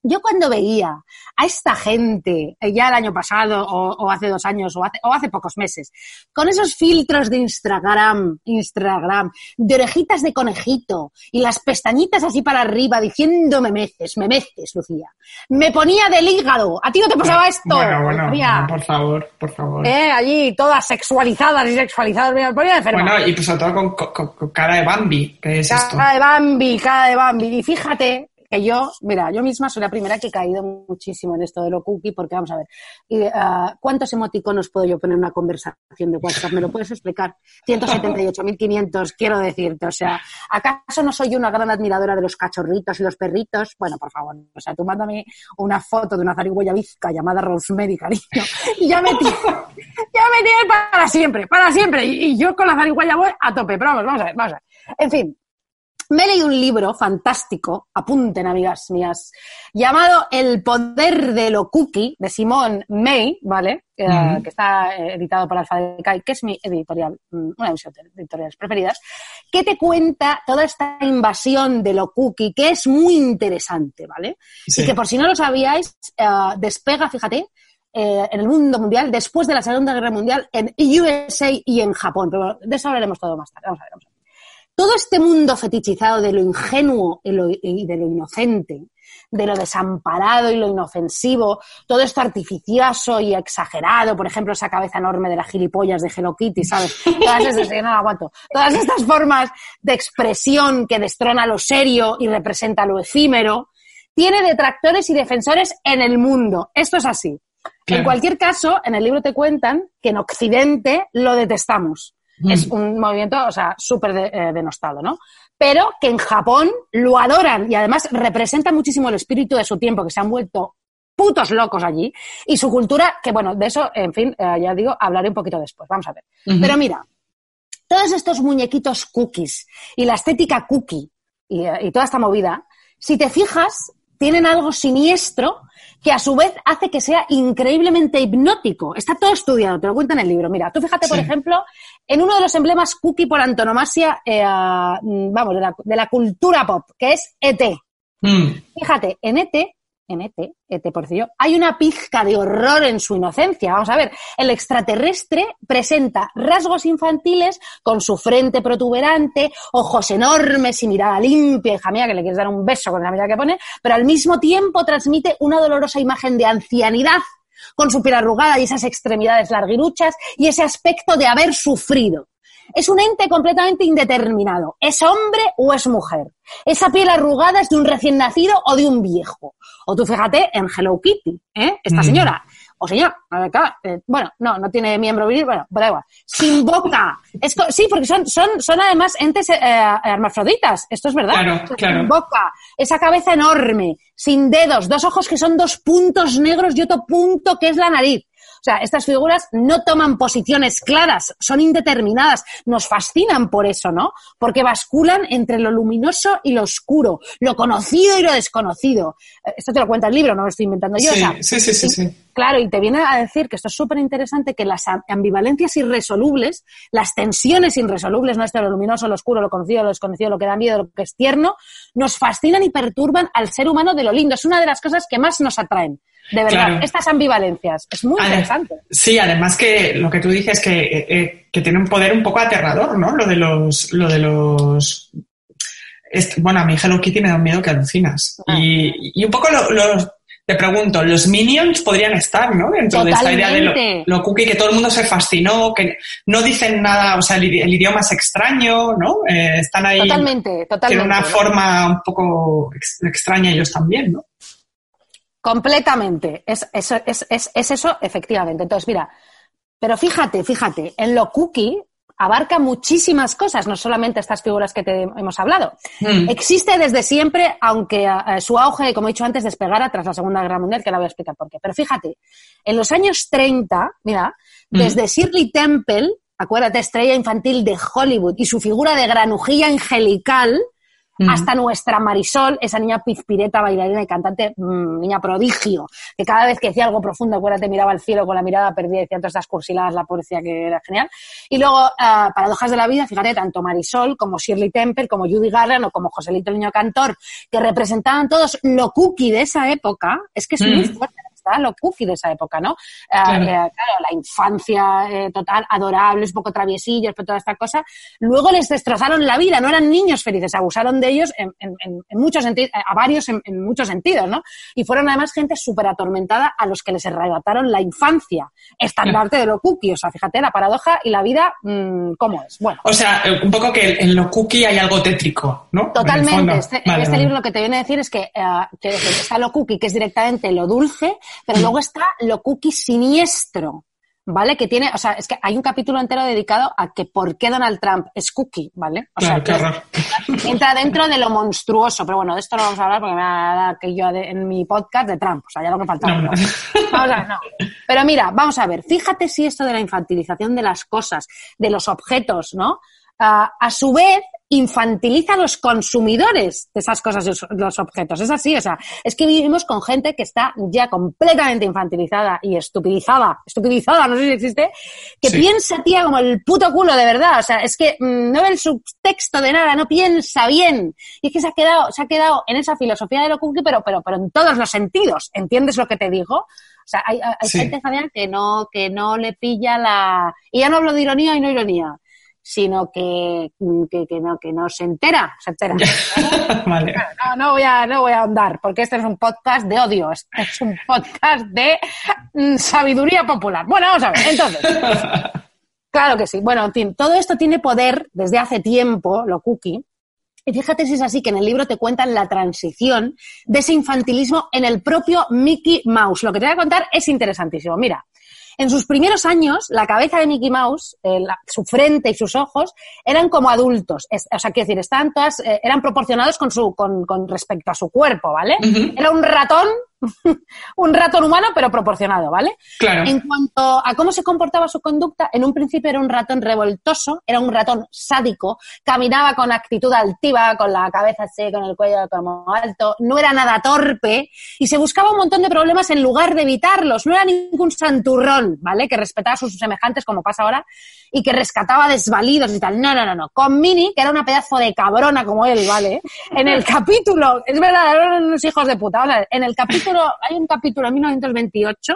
yo cuando veía a esta gente, eh, ya el año pasado o, o hace dos años o hace, o hace, pocos meses, con esos filtros de Instagram, Instagram, de orejitas de conejito y las pestañitas así para arriba diciendo me meces, me meces, Lucía. Me ponía del hígado. ¿A ti no te pasaba esto? Bueno, bueno, no, por favor, por favor. Eh, allí todas sexualizadas y sexualizadas, me ponía enferma. Bueno, y pues sobre todo con, con, con cara de Bambi, que es cara esto. Cara de Bambi, cara de Bambi. Y fíjate que yo, mira, yo misma soy la primera que he caído muchísimo en esto de lo cookie, porque vamos a ver, uh, ¿cuántos emoticonos puedo yo poner en una conversación de WhatsApp? ¿Me lo puedes explicar? 178.500, quiero decirte, o sea, ¿acaso no soy una gran admiradora de los cachorritos y los perritos? Bueno, por favor, o sea, tú mándame una foto de una zarigüeya bizca llamada Rosemary, cariño, y ya me tienes, ya me para siempre, para siempre, y, y yo con la zarigüeya voy a tope, pero vamos, vamos a ver, vamos a ver. En fin, me he leído un libro fantástico, apunten amigas mías, llamado El poder de lo cookie, de Simone May, ¿vale? Uh -huh. que está editado por Alfa de Kai, que es mi editorial, una de mis editoriales preferidas, que te cuenta toda esta invasión de lo cookie, que es muy interesante, ¿vale? Sí. Y que por si no lo sabíais, uh, despega, fíjate, eh, en el mundo mundial después de la Segunda Guerra Mundial en USA y en Japón. Pero de eso hablaremos todo más tarde. Vamos a ver, vamos a ver todo este mundo fetichizado de lo ingenuo y, lo, y, de lo inocente, de lo desamparado y lo inofensivo, todo esto artificioso y exagerado, por ejemplo, esa cabeza enorme de las gilipollas de Hello Kitty, ¿sabes? Todas estas, no aguanto, todas estas formas de expresión que destrona lo serio y representa lo efímero, tiene detractores y defensores en el mundo. Esto es así. Claro. En cualquier caso, en el libro te cuentan que en Occidente lo detestamos. Mm. Es un movimiento, o sea, súper de, eh, denostado, ¿no? Pero que en Japón lo adoran y además representa muchísimo el espíritu de su tiempo, que se han vuelto putos locos allí. Y su cultura, que bueno, de eso, en fin, eh, ya digo, hablaré un poquito después. Vamos a ver. Uh -huh. Pero mira, todos estos muñequitos cookies y la estética cookie y, y toda esta movida, si te fijas, tienen algo siniestro que a su vez hace que sea increíblemente hipnótico. Está todo estudiado, te lo cuenta en el libro. Mira, tú fíjate, por ejemplo, en uno de los emblemas cookie por antonomasia, eh, vamos, de la, de la, cultura pop, que es ET. Mm. Fíjate, en ET, en ET, ET por cierto, hay una pizca de horror en su inocencia. Vamos a ver, el extraterrestre presenta rasgos infantiles con su frente protuberante, ojos enormes y mirada limpia, hija mía, que le quieres dar un beso con la mirada que pone, pero al mismo tiempo transmite una dolorosa imagen de ancianidad con su piel arrugada y esas extremidades larguiruchas y ese aspecto de haber sufrido. Es un ente completamente indeterminado. ¿Es hombre o es mujer? Esa piel arrugada es de un recién nacido o de un viejo. O tú fíjate en Hello Kitty, ¿eh? Esta mm. señora. O señor, eh, bueno, no, no tiene miembro viril, bueno, pero da igual. Sin boca. Es, sí, porque son, son, son además entes eh, hermafroditas, esto es verdad. Claro, claro. Sin boca, esa cabeza enorme, sin dedos, dos ojos que son dos puntos negros y otro punto que es la nariz. Sea, estas figuras no toman posiciones claras, son indeterminadas, nos fascinan por eso, ¿no? Porque basculan entre lo luminoso y lo oscuro, lo conocido y lo desconocido. Esto te lo cuenta el libro, no lo estoy inventando yo. Sí, o sea, sí, sí, sí, sí. Claro, y te viene a decir que esto es súper interesante, que las ambivalencias irresolubles, las tensiones irresolubles, no esto lo luminoso, lo oscuro, lo conocido, lo desconocido, lo que da miedo, lo que es tierno, nos fascinan y perturban al ser humano de lo lindo. Es una de las cosas que más nos atraen. De verdad, claro. estas ambivalencias. Es muy interesante. Sí, además que lo que tú dices que, eh, que tiene un poder un poco aterrador, ¿no? Lo de los, lo de los bueno, a mí Hello Kitty me da un miedo que alucinas. Ah. Y, y, un poco lo, lo, te pregunto, los Minions podrían estar, ¿no? Dentro Totalmente. de esta idea de lo, lo, cookie, que todo el mundo se fascinó, que no dicen nada, o sea, el, el idioma es extraño, ¿no? Eh, están ahí. Totalmente, totalmente. Tienen una forma un poco ex, extraña ellos también, ¿no? Completamente. Es, es, es, es, eso, efectivamente. Entonces, mira, Pero fíjate, fíjate, en lo cookie abarca muchísimas cosas, no solamente estas figuras que te hemos hablado. Mm. Existe desde siempre, aunque eh, su auge, como he dicho antes, despegara tras la Segunda Guerra Mundial, que la voy a explicar por qué. Pero fíjate, en los años 30, mira, Mm. desde Shirley Temple, acuérdate, estrella infantil de Hollywood, y su figura de granujilla angelical, Mm. hasta nuestra Marisol, esa niña pizpireta, bailarina y cantante, mm, niña prodigio, que cada vez que decía algo profundo, acuérdate, miraba al cielo con la mirada perdida y decía todas estas cursiladas, la policía que era genial. Y luego, ah, paradojas de la vida, fíjate, tanto Marisol como Shirley Temple, como Judy Garland o como Joselito el Niño Cantor, que representaban todos lo cookie de esa época, es que es Mm. muy fuerte está lo cookie de esa época, ¿no? Claro. eh, claro, la infancia eh, total, adorables, poco traviesillos, pero toda esta cosa. Luego les destrozaron la vida, no eran niños felices, abusaron de ellos en, en- en- en muchos sentidos, a varios en, en muchos sentidos, ¿no? Y fueron además gente súper atormentada a los que les arrebataron la infancia, estandarte de lo cookie, o sea, fíjate la paradoja y la vida, mm, ¿cómo es? Bueno. O sea, eh, un poco que en lo cookie hay algo tétrico, ¿no? En Totalmente. Este, Vale, este vale. libro lo que te viene a decir es que eh, decir, está lo cookie, que es directamente lo dulce, pero luego está lo cookie siniestro. ¿Vale? Que tiene, o sea, es que hay un capítulo entero dedicado a que por qué Donald Trump es cookie, ¿vale? O Claro, sea, horror. que entra dentro de lo monstruoso, pero bueno, de esto no vamos a hablar porque me va a dar que yo de- en mi podcast de Trump, o sea, ya lo que faltaba. No, no. Vamos a ver, no. Pero mira, vamos a ver, fíjate si esto de la infantilización de las cosas, de los objetos, ¿no? Ah, a su vez, infantiliza a los consumidores de esas cosas, los, objetos. Es así, o sea, es que vivimos con gente que está ya completamente infantilizada y estupidizada, estupidizada, no sé si existe, que Sí. piensa, tía, como el puto culo, de verdad. O sea, es que mm, no ve el subtexto de nada, no piensa bien. Y es que se ha quedado, se ha quedado en esa filosofía de lo cookie, pero, pero, pero en todos los sentidos. ¿Entiendes lo que te digo? O sea, hay, hay Sí. gente, Fabián, que no, que no le pilla la... Y ya no hablo de ironía y no ironía, sino que, que, que no, que no se entera, se entera. vale. No, no voy a, no voy a ahondar, porque este es un podcast de odio, este es un podcast de mm, sabiduría popular. Bueno, vamos a ver, entonces. Claro que sí. Bueno, en fin, todo esto tiene poder desde hace tiempo, lo cookie. Y fíjate si es así que en el libro te cuentan la transición de ese infantilismo en el propio Mickey Mouse. Lo que te voy a contar es interesantísimo. Mira, en sus primeros años, la cabeza de Mickey Mouse, eh, la- su frente y sus ojos eran como adultos. Es- o sea, quiero decir, estaban todas, eh, eran proporcionados con, su, con, con respecto a su cuerpo, ¿vale? Era un ratón, un ratón humano, pero proporcionado, ¿vale? Claro. En cuanto a cómo se comportaba su conducta, en un principio era un ratón revoltoso, era un ratón sádico, caminaba con actitud altiva, con la cabeza así, con el cuello como alto, no era nada torpe y se buscaba un montón de problemas en lugar de evitarlos. No era ningún santurrón, ¿vale? Que respetaba a sus semejantes, como pasa ahora, y que rescataba desvalidos y tal. No, no, no, no. Con Minnie, que era una pedazo de cabrona como él, ¿vale? En el capítulo, es verdad, eran unos hijos de puta. Ver, en el capítulo, hay un capítulo en 1928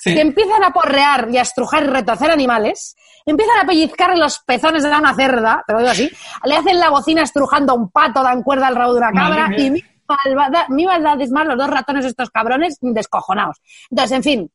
Sí. que empiezan a porrear y a estrujar y retorcer animales, empiezan a pellizcar los pezones de una cerda, te lo digo así, le hacen la bocina estrujando a un pato, dan cuerda al rabo de una cabra y mi malvada, mi maldad es más los dos ratones estos cabrones descojonados. Entonces, en fin,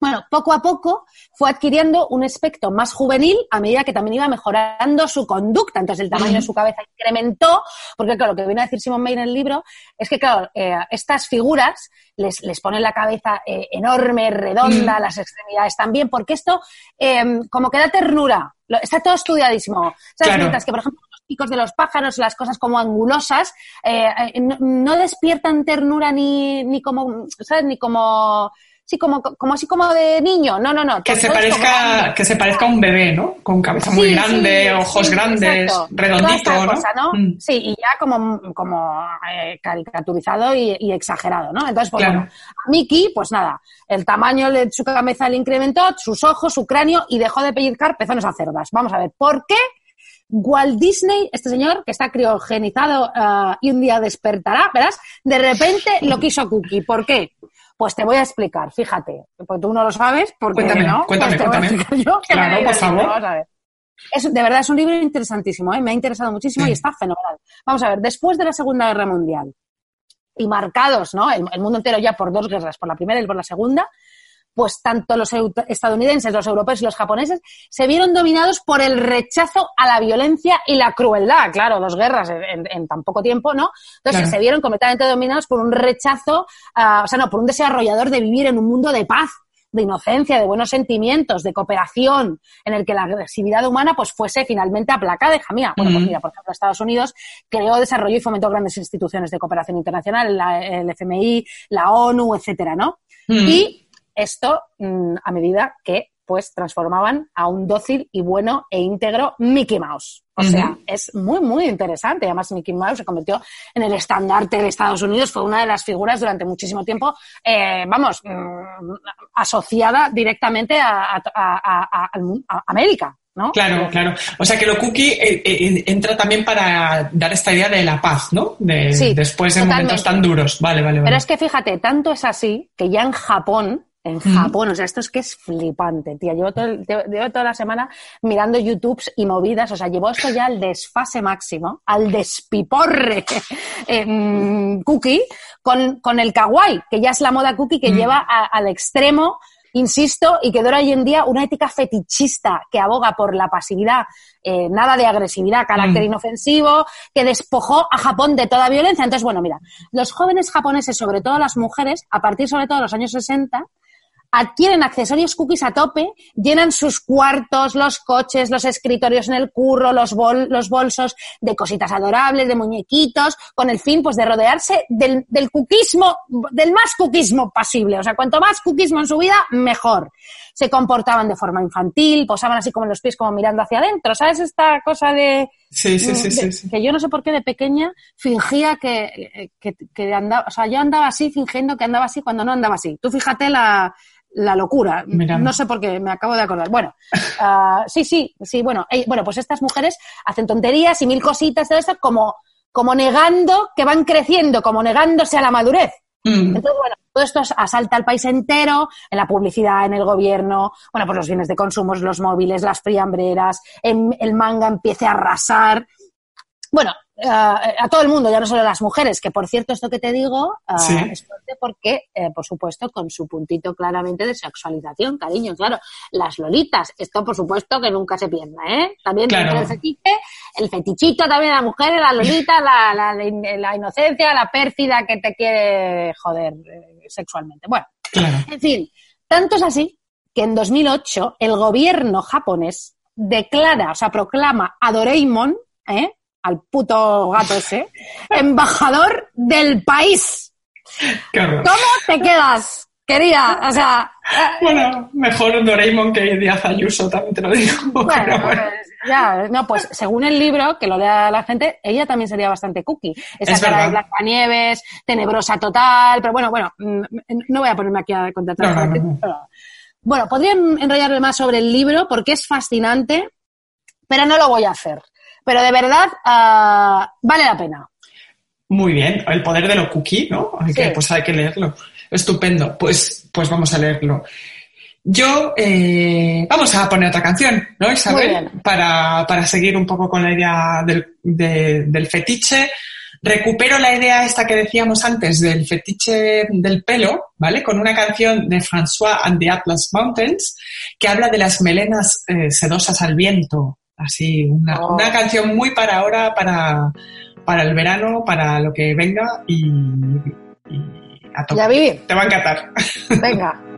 bueno, poco a poco fue adquiriendo un aspecto más juvenil a medida que también iba mejorando su conducta. Entonces el tamaño de su cabeza incrementó, porque claro, lo que viene a decir Simon May en el libro es que, claro, eh, estas figuras les, les ponen la cabeza eh, enorme, redonda, las extremidades también, porque esto eh, como que da ternura. Está todo estudiadísimo. ¿Sabes? Claro. Mientras que, por ejemplo, los picos de los pájaros, las cosas como angulosas, eh, eh, no, no despiertan ternura ni, ni como, ¿sabes? Ni como, sí, como, como así como de niño. No, no, no. Que se, parezca, que se parezca a un bebé, ¿no? Con cabeza muy grande, sí, ojos sí, grandes, exacto. redondito, ¿no? cosa, ¿no? Mm. Sí, y ya como, como eh, caricaturizado y, y exagerado, ¿no? Entonces, pues Claro. bueno, a Mickey, pues nada, el tamaño de su cabeza le incrementó, sus ojos, su cráneo y dejó de pellizcar pezones a cerdas. Vamos a ver, ¿por qué Walt Disney, este señor que está criogenizado ah, y un día despertará, verás, de repente lo quiso Cookie? ¿Por qué? Pues te voy a explicar, fíjate, porque tú no lo sabes, porque Cuéntame, no, cuéntame, pues cuéntame. yo, Claro, por favor. vamos a ver. Es, de verdad, es un libro interesantísimo, ¿eh? me ha interesado muchísimo y está fenomenal. Vamos a ver, después de la Segunda Guerra Mundial y marcados, ¿no? El, el mundo entero ya por dos guerras, por la primera y por la segunda, pues tanto los estadounidenses, los europeos y los japoneses se vieron dominados por el rechazo a la violencia y la crueldad. Claro, dos guerras en, tan poco tiempo, ¿no? Entonces Claro. se vieron completamente dominados por un rechazo, ah, o sea, no, por un deseo arrollador de vivir en un mundo de paz, de inocencia, de buenos sentimientos, de cooperación, en el que la agresividad humana pues fuese finalmente aplacada, hija mía. Bueno, pues mira, por ejemplo, Estados Unidos creó, desarrolló y fomentó grandes instituciones de cooperación internacional, la- el FMI, la ONU, etcétera, ¿no? Y esto mm, a medida que pues transformaban a un dócil y bueno e íntegro Mickey Mouse. O sea, es muy, muy interesante. Además, Mickey Mouse se convirtió en el estandarte de Estados Unidos, fue una de las figuras durante muchísimo tiempo, eh, vamos, mm, asociada directamente a, a- a- a- a América, ¿no? Claro, claro. O sea que lo cookie eh, eh, entra también para dar esta idea de la paz, ¿no? De, Sí, después de momentos tan duros. Vale, vale, vale. Pero es que fíjate, tanto es así que ya en Japón, en Japón, o sea, esto es que es flipante, tía. Llevo, todo el- llevo- toda la semana mirando YouTubes y movidas, o sea, llevo esto ya al desfase máximo, al despiporre eh, cookie, con, con el kawaii, que ya es la moda cookie que Mm. lleva a- al extremo, insisto, y que dura hoy en día una ética fetichista que aboga por la pasividad, eh, nada de agresividad, carácter Mm. inofensivo, que despojó a Japón de toda violencia. Entonces, bueno, mira, los jóvenes japoneses, sobre todo las mujeres, a partir sobre todo de los años 60, adquieren accesorios cookies a tope, llenan sus cuartos, los coches, los escritorios en el curro, los, bol- los bolsos de cositas adorables, de muñequitos, con el fin pues de rodearse del, del cookismo, del más cookismo posible. O sea, cuanto más cookismo en su vida, mejor. Se comportaban de forma infantil, posaban así como en los pies, como mirando hacia adentro. ¿Sabes esta cosa de, Sí, sí, sí, de- sí, sí. que yo no sé por qué de pequeña fingía que, que, que andaba, o sea, yo andaba así fingiendo que andaba así cuando no andaba así. Tú fíjate la, la locura. Mira. No sé por qué, me acabo de acordar. Bueno, ah, sí, sí, sí, bueno, bueno, pues estas mujeres hacen tonterías y mil cositas de esto como, como negando que van creciendo, como negándose a la madurez. Mm. Entonces, bueno, todo esto asalta al país entero, en la publicidad, en el gobierno, bueno, pues los bienes de consumo, los móviles, las friambreras, em- el manga empiece a arrasar. Bueno, a todo el mundo, ya no solo a las mujeres, que por cierto, esto que te digo Sí. es fuerte porque, eh, por supuesto, con su puntito claramente de sexualización, cariño, claro. Las lolitas, esto por supuesto que nunca se pierda, ¿eh? También Claro. el fetiche, el fetichito también de la mujer, la lolita, la, la, la- la inocencia, la pérfida que te quiere joder eh, sexualmente. Bueno, Claro. en fin, tanto es así que en 2008 el gobierno japonés declara, o sea, proclama a Doraemon, ¿eh? Al puto gato ese, embajador del país. ¿Cómo te quedas, querida? O sea, eh, Bueno, mejor Doraemon que Díaz Ayuso, también te lo digo. bueno, bueno. pues, ya, no, pues según el libro, que lo lea la gente, ella también sería bastante cookie. Esa Es cara de verdad. Blancanieves, tenebrosa total, pero bueno, bueno, mm, no voy a ponerme aquí a contar No, no, no, Bueno, podría enrollarme más sobre el libro porque es fascinante, pero no lo voy a hacer. Pero de verdad, ah, vale la pena. Muy bien, el poder de lo cookie, ¿no? Hay que, pues hay que leerlo. Estupendo, pues, pues vamos a leerlo. Yo, eh, vamos a poner otra canción, ¿no, Isabel? Para, para seguir un poco con la idea del, de- del fetiche. Recupero la idea esta que decíamos antes del fetiche del pelo, ¿vale? Con una canción de François and the Atlas Mountains que habla de las melenas eh, sedosas al viento. Así, una, Oh. una canción muy para ahora, para, para el verano, para lo que venga y, y a tope. Ya vivir. Te va a encantar. Venga.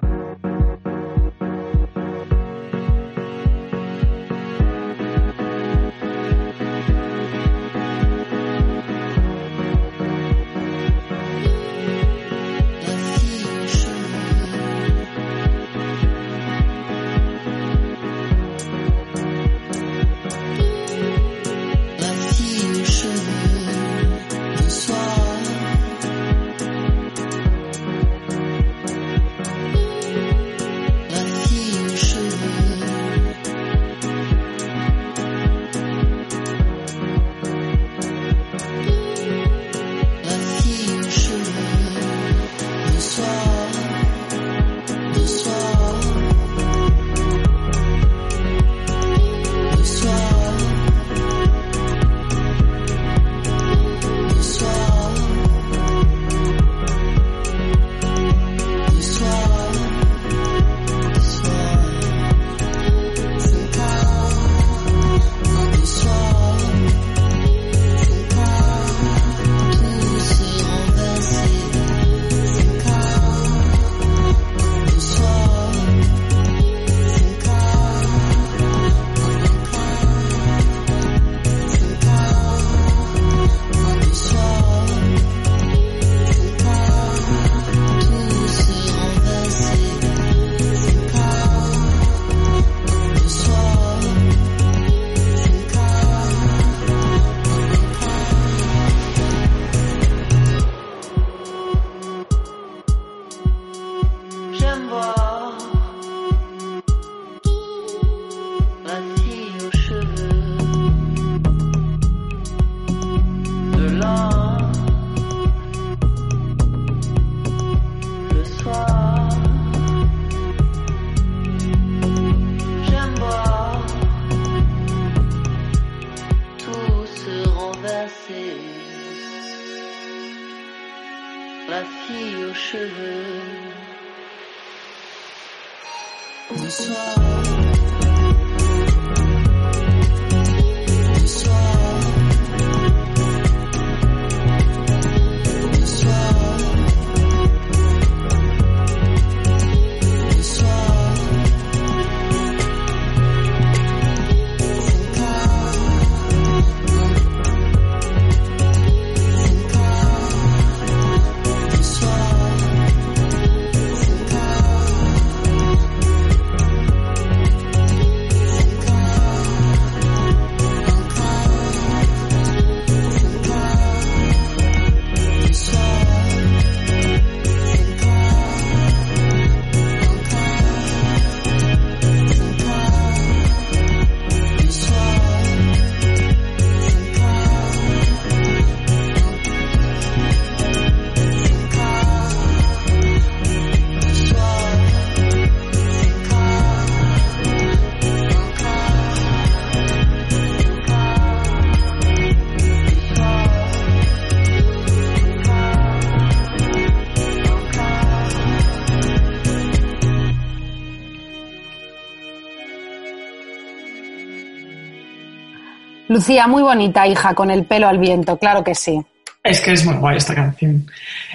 Lucía, muy bonita, hija, con el pelo al viento, claro que sí. Es que es muy guay esta canción.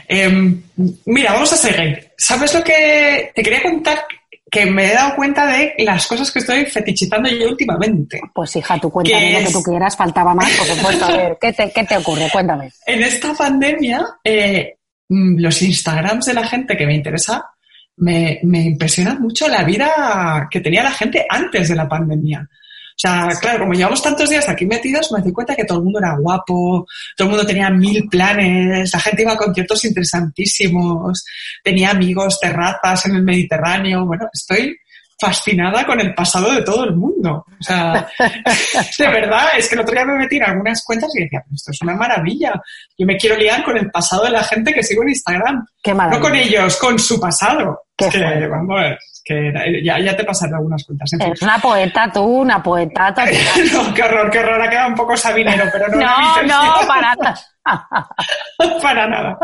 Em, mira, vamos a seguir. ¿Sabes lo que te quería contar? Que me he dado cuenta de las cosas que estoy fetichizando yo últimamente. Pues hija, tú cuéntame ¿Qué lo que tú quieras, faltaba más, por supuesto. A ver, ¿qué te, qué te ocurre? Cuéntame. En esta pandemia, eh, mm, los Instagrams de la gente que me interesa me, me impresiona mucho la vida que tenía la gente antes de la pandemia. O sea, claro, como llevamos tantos días aquí metidos, me doy cuenta que todo el mundo era guapo, todo el mundo tenía mil planes, la gente iba a conciertos interesantísimos, tenía amigos, terrazas en el Mediterráneo. Bueno, estoy fascinada con el pasado de todo el mundo. O sea, de verdad, es que el otro día me metí en algunas cuentas y decía, "Pero esto es una maravilla. Yo me quiero liar con el pasado de la gente que sigo en Instagram. Qué No con ellos, con su pasado. Qué Es que, fuerte. vamos, que ya, ya te pasaré algunas cuentas. En fin. Eres una poeta tú, una poeta no, qué horror, qué horror. Ha quedado un poco sabinero, pero no, No, no, para nada. para nada.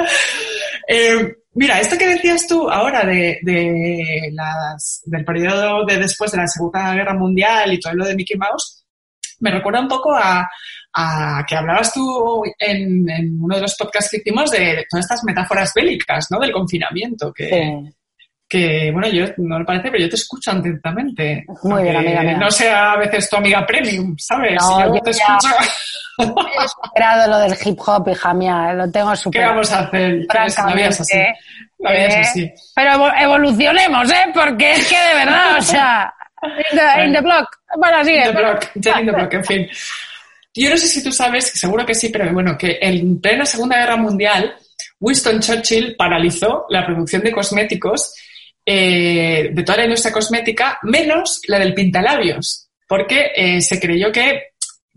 Eh, mira, esto que decías tú ahora de, de las, del periodo de después de la Segunda Guerra Mundial y todo lo de Mickey Mouse, me recuerda un poco a, a que hablabas tú en, en uno de los podcasts que hicimos de todas estas metáforas bélicas, ¿no? Del confinamiento, que, Sí. Que bueno, yo no me parece, pero yo te escucho atentamente. Muy bien, amiga mía. No sea a veces tu amiga premium, ¿sabes? No, yo yo te ya- escucho. He superado lo del hip hop, hija mía, lo tengo ¿Qué superado. vamos a hacer? La vida es así. La vida es así. Pero evo- evolucionemos, ¿eh? Porque es que de verdad, o sea, in the, in the block. Bueno, sigue. The Block, Jenny the Block, en fin. Yo no sé si tú sabes, seguro que sí, pero bueno, que en plena Segunda Guerra Mundial, Winston Churchill paralizó la producción de cosméticos eh, de toda la industria cosmética, menos la del pintalabios, porque eh, se creyó que,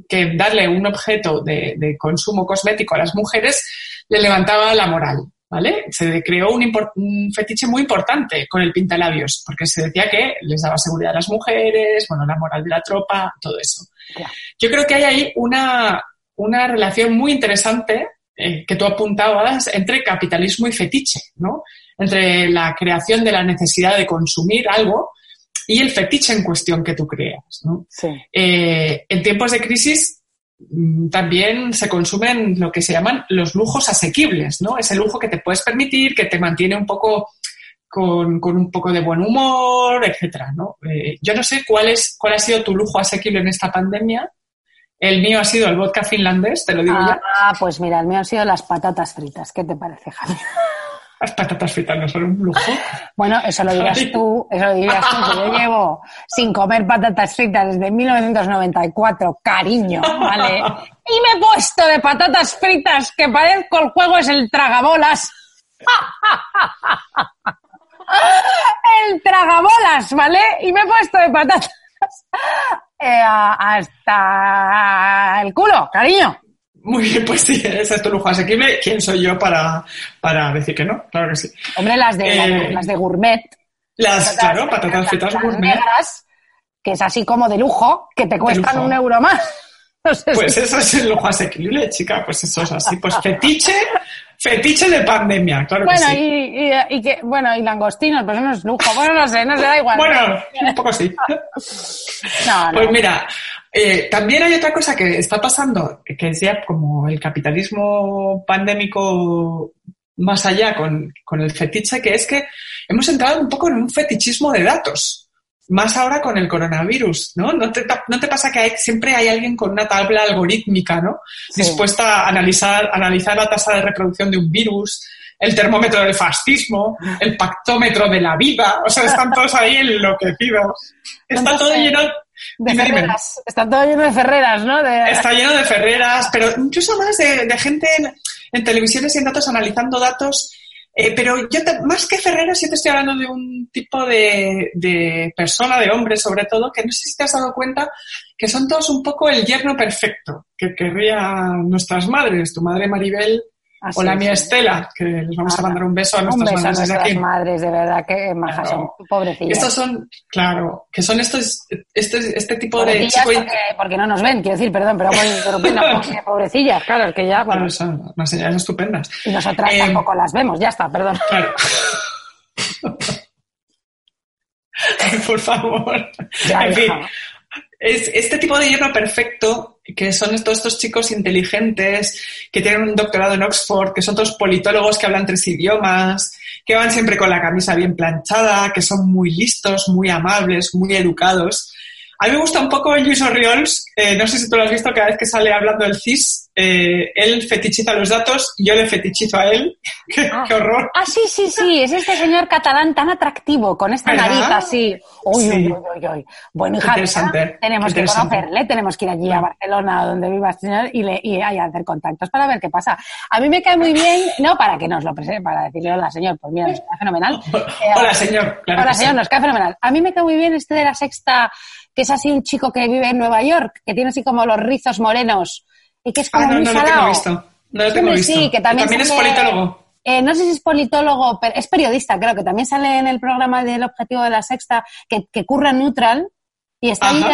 que darle un objeto de, de consumo cosmético a las mujeres le levantaba la moral. ¿Vale? Se creó un, fetiche muy importante con el pintalabios, porque se decía que les daba seguridad a las mujeres, bueno, la moral de la tropa, todo eso. Claro. Yo creo que hay ahí una, una relación muy interesante eh, que tú apuntabas entre capitalismo y fetiche, ¿no? Entre la creación de la necesidad de consumir algo y el fetiche en cuestión que tú creas, ¿no? Sí. Eh, en tiempos de crisis mm, también se consumen lo que se llaman los lujos asequibles, ¿no? Ese lujo que te puedes permitir, que te mantiene un poco con, con un poco de buen humor, etcétera, ¿no? Eh, yo no sé cuál es cuál ha sido tu lujo asequible en esta pandemia. El mío ha sido el vodka finlandés, te lo digo ya. Ah, pues mira, el mío han sido las patatas fritas. ¿Qué te parece, Javi? Las patatas fritas no son un lujo. Bueno, eso lo dirás tú, eso lo dirías tú, que yo llevo sin comer patatas fritas desde 1994, cariño, ¿vale? Y me he puesto de patatas fritas que parezco el juego es el tragabolas. El tragabolas, ¿vale? Y me he puesto de patatas eh, hasta el culo, cariño. Muy bien, pues sí, ese es tu lujo asequible. ¿Quién soy yo para, para decir que no? Claro que sí. Hombre, las de, Eh, las de gourmet, Las, claro, patatas fritas las gourmet. negras, que es así como de lujo, que te cuestan un euro más. No sé Pues si- eso es el lujo asequible, chica. Pues eso es así. Pues fetiche, Fetiche de pandemia, claro Bueno, que sí. y, y, y que, bueno, y langostinos, pues no es lujo. Bueno, no sé, no sé, da igual. Bueno, un poco sí. no, no. Pues mira, eh, también hay otra cosa que está pasando, que es ya como el capitalismo pandémico más allá con, con el fetiche, que es que hemos entrado un poco en un fetichismo de datos. Más ahora con el coronavirus, ¿no? ¿No te, no te pasa que hay- siempre hay alguien con una tabla algorítmica, ¿no? Sí. Dispuesta a analizar, analizar la tasa de reproducción de un virus, el termómetro del fascismo, el pactómetro de la vida. O sea, están todos ahí enloquecidos. Está Entonces, todo lleno de Dime, dime. ferreras. Está todo lleno de ferreras, ¿no? De... Está lleno de ferreras, pero incluso más de, de gente en, en televisiones y en datos analizando datos. Eh, pero yo, te- más que ferreras, yo te estoy hablando de un tipo de, de persona, de hombre sobre todo, que no sé si te has dado cuenta que son todos un poco el yerno perfecto que querrían nuestras madres, tu madre Maribel Así o la es, sí. Estela, que les vamos a Ah, mandar un beso a nuestras beso a madres desde nuestras aquí. madres, de verdad, que majas Claro. son, pobrecillas. Estos son, claro, que son estos, este, este tipo de Pobrecillas chico porque, porque no nos ven, quiero decir, perdón, pero, bueno, pero bueno, porque pobrecillas, claro, es que ya, bueno, Bueno, son unas señales estupendas. y nosotras Eh, tampoco las vemos, ya está, perdón. Claro. Ay, Por favor. Ya, en hija. fin, es este tipo de yerno perfecto, que son todos estos chicos inteligentes, que tienen un doctorado en Oxford, que son todos politólogos que hablan tres idiomas, que van siempre con la camisa bien planchada, que son muy listos, muy amables, muy educados. A mí me gusta un poco Luis Orriols, eh, no sé si tú lo has visto cada vez que sale hablando del CIS, eh, él fetichiza los datos, yo le fetichizo a él. qué, Ah. qué horror. Ah, sí, sí, sí, es este señor catalán tan atractivo, con esta ¿Verdad? nariz así. Uy, Sí. uy, uy, uy, uy. Bueno, hija, tenemos que conocerle, tenemos que ir allí a Barcelona, donde viva este señor, y, le, y hacer contactos para ver qué pasa. A mí me cae muy bien, no para que nos lo presente, para decirle hola, señor, pues mira, nos cae fenomenal. Eh, Hola, señor. Claro Hola, señor, sí. nos cae fenomenal. A mí me cae muy bien este de la sexta, que es así un chico que vive en Nueva York, que tiene así como los rizos morenos, y que es como Ah, no, muy no lo salado. tengo visto. No lo tengo visto. Sí, que también es sale- politólogo. eh, no sé si es politólogo, pero es periodista, creo que también sale en el programa del Objetivo de la Sexta, que, que curra neutral. Y está ahí,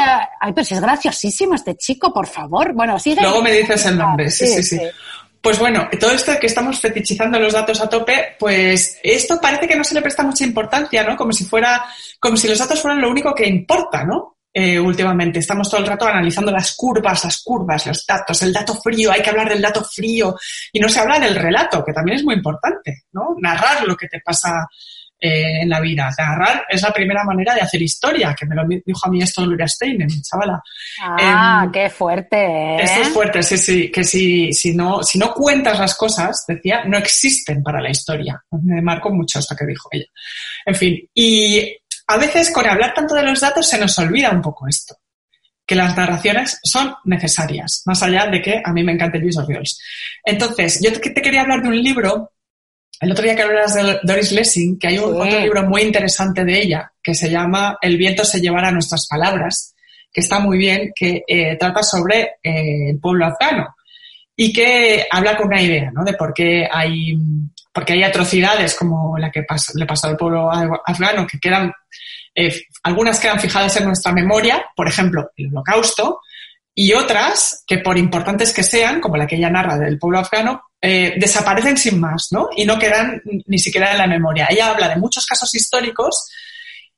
ay, pero si es graciosísimo este chico, por favor. Bueno, sigue. Luego me dices el nombre. Sí, sí, sí. sí. Pues bueno, todo esto que estamos fetichizando los datos a tope, pues esto parece que no se le presta mucha importancia, ¿no? Como si fuera, como si los datos fueran lo único que importa, ¿no? Eh, últimamente estamos todo el rato analizando las curvas, las curvas, los datos, el dato frío, hay que hablar del dato frío y no se habla del relato, que también es muy importante, ¿no? Narrar lo que te pasa eh, en la vida. Narrar es la primera manera de hacer historia, que me lo dijo a mí esto Gloria Steinem, chavala. Ah, Em, qué fuerte. ¿eh? Esto es fuerte, sí, sí, que si, si, no, si no cuentas las cosas, decía, no existen para la historia. Me marcó mucho esto que dijo ella. En fin, y a veces con hablar tanto de los datos se nos olvida un poco esto, que las narraciones son necesarias, más allá de que a mí me encanta Luis Oriols. Entonces, yo te, te quería hablar de un libro, el otro día que hablas de Doris Lessing, que hay un, Sí. otro libro muy interesante de ella, que se llama El viento se llevará nuestras palabras, que está muy bien, que eh, trata sobre eh, el pueblo afgano y que habla con una idea, ¿no? De por qué hay, porque hay atrocidades como la que pas- le pasó al pueblo af- afgano, que quedan, eh, algunas quedan fijadas en nuestra memoria, por ejemplo, el holocausto, y otras que por importantes que sean, como la que ella narra del pueblo afgano, eh, desaparecen sin más, ¿no? Y no quedan ni siquiera en la memoria. Ella habla de muchos casos históricos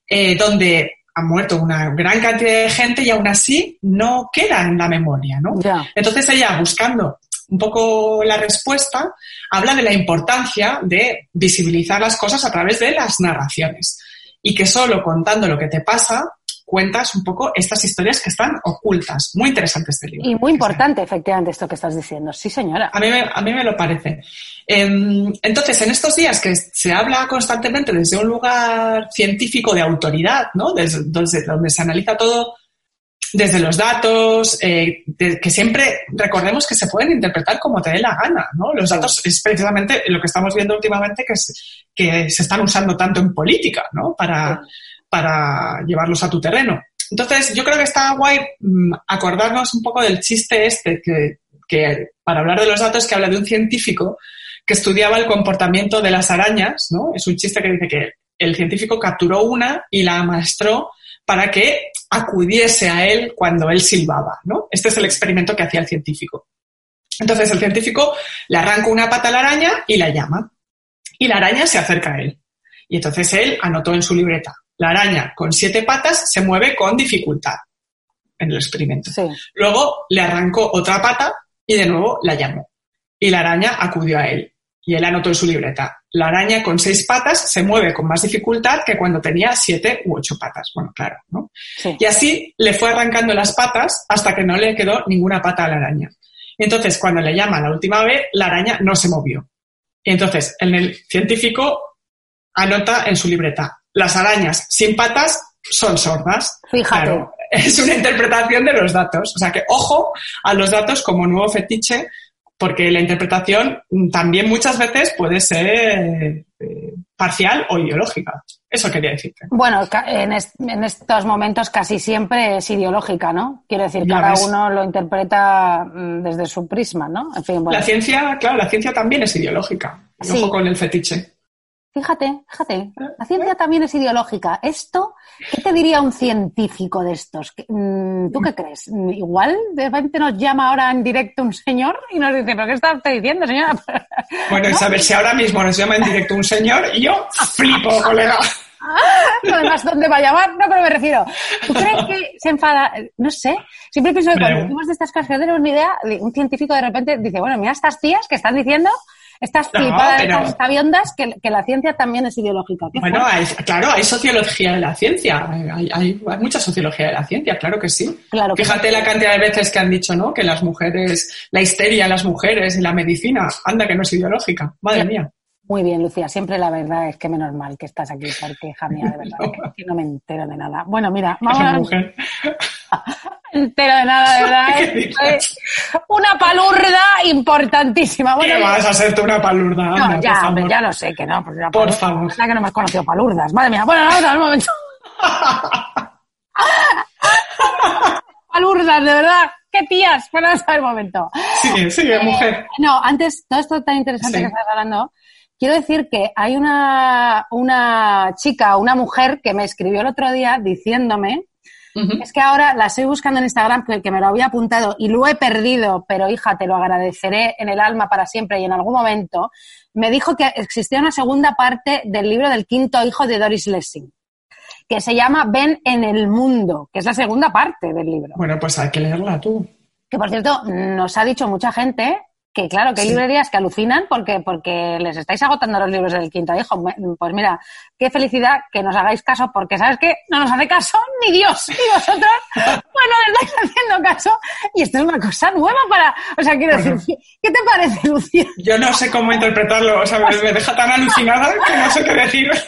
eh, donde ha muerto una gran cantidad de gente y aún así no queda en la memoria, ¿no? Entonces ella, buscando un poco la respuesta, habla de la importancia de visibilizar las cosas a través de las narraciones y que solo contando lo que te pasa cuentas un poco estas historias que están ocultas. Muy interesante este libro. Y muy importante, efectivamente, esto que estás diciendo. Sí, señora. A mí, me, a mí me lo parece. Em, entonces, en estos días que se habla constantemente desde un lugar científico de autoridad, ¿no? Desde, desde donde se analiza todo desde los datos, eh, de- que siempre recordemos que se pueden interpretar como te dé la gana, ¿no? Los datos es precisamente lo que estamos viendo últimamente que, es- que se están usando tanto en política, ¿no? Para, para llevarlos a tu terreno. Entonces, yo creo que está guay mm, acordarnos un poco del chiste este, que, que para hablar de los datos, que habla de un científico que estudiaba el comportamiento de las arañas, ¿no? Es un chiste que dice que el científico capturó una y la amaestró para que acudiese a él cuando él silbaba, ¿no? Este es el experimento que hacía el científico. Entonces el científico le arranca una pata a la araña y la llama. Y la araña se acerca a él. Y entonces él anotó en su libreta, la araña con siete patas se mueve con dificultad en el experimento. Sí. Luego le arrancó otra pata y de nuevo la llamó. Y la araña acudió a él. Y él anotó en su libreta. La araña con seis patas se mueve con más dificultad que cuando tenía siete u ocho patas. Bueno, claro, ¿no? Sí. Y así le fue arrancando las patas hasta que no le quedó ninguna pata a la araña. Entonces, cuando le llama la última vez, la araña no se movió. Y entonces, en el científico anota en su libreta, las arañas sin patas son sordas. Fíjate. Claro, es una interpretación de los datos. O sea que ojo a los datos como nuevo fetiche, porque la interpretación también muchas veces puede ser eh, parcial o ideológica. Eso quería decirte. Bueno, en, est- en estos momentos casi siempre es ideológica, ¿no? Quiero decir, Ya cada ves. uno lo interpreta mm, desde su prisma, ¿no? En fin, bueno. La ciencia, claro, la ciencia también es ideológica. Sí. Ojo con el fetiche. Fíjate, fíjate, la ciencia también es ideológica. Esto, ¿qué te diría un científico de estos? ¿Qué- mm, ¿Tú qué crees? Mm, Igual de repente nos llama ahora en directo un señor y nos dice, ¿pero qué está usted diciendo, señora? Bueno, y saber si ahora mismo nos llama en directo un señor y yo flipo, colega. Además, ¿dónde va a llamar? No, pero me refiero. ¿Tú crees que se enfada? No sé. Siempre pienso que cuando decimos de estas cosas que no tenemos ni idea, un científico de repente dice, bueno, mira estas tías que están diciendo, estas No, flipadas, pero- estas sabiondas, que, que la ciencia también es ideológica. Bueno, hay- claro, hay sociología de la ciencia. Hay, hay- hay mucha sociología de la ciencia, claro que sí. Claro que Fíjate sí. la cantidad de veces que han dicho, ¿no? Que las mujeres, la histeria en las mujeres y la medicina, anda que no es ideológica. Madre mía. Muy bien, Lucía. Siempre la verdad es que menos mal que estás aquí, porque, hija mía, de verdad, que, que no me entero de nada. Bueno, mira, vamos a mujer. entero de nada, de verdad. Es una palurda importantísima. Bueno, ¿Qué vas a tú una palurda? No, ya, hombre, ya lo sé que no. Por favor. es la que no me has conocido palurdas. Madre mía. Bueno, vamos al momento. palurdas, de verdad. ¿Qué tías? Bueno, vamos al momento. Sigue, sigue, mujer. No, antes, todo esto tan interesante Sí. que estás hablando, quiero decir que hay una, una chica, una mujer que me escribió el otro día diciéndome Es que ahora la estoy buscando en Instagram, que, que me lo había apuntado y lo he perdido, pero hija, te lo agradeceré en el alma para siempre y en algún momento. Me dijo que existía una segunda parte del libro del quinto hijo de Doris Lessing, que se llama Ven en el mundo, que es la segunda parte del libro. Bueno, pues hay que leerla tú. Que por cierto, nos ha dicho mucha gente que claro, que hay Sí. librerías que alucinan porque, porque les estáis agotando los libros del quinto hijo. Pues mira, qué felicidad que nos hagáis caso, porque ¿sabes qué? No nos hace caso ni Dios, ni vosotros. Bueno, le estáis haciendo caso y esto es una cosa nueva para... O sea, quiero Bueno. decir, ¿qué te parece, Lucía? Yo no sé cómo interpretarlo, o sea, me, me deja tan alucinada que no sé qué decir.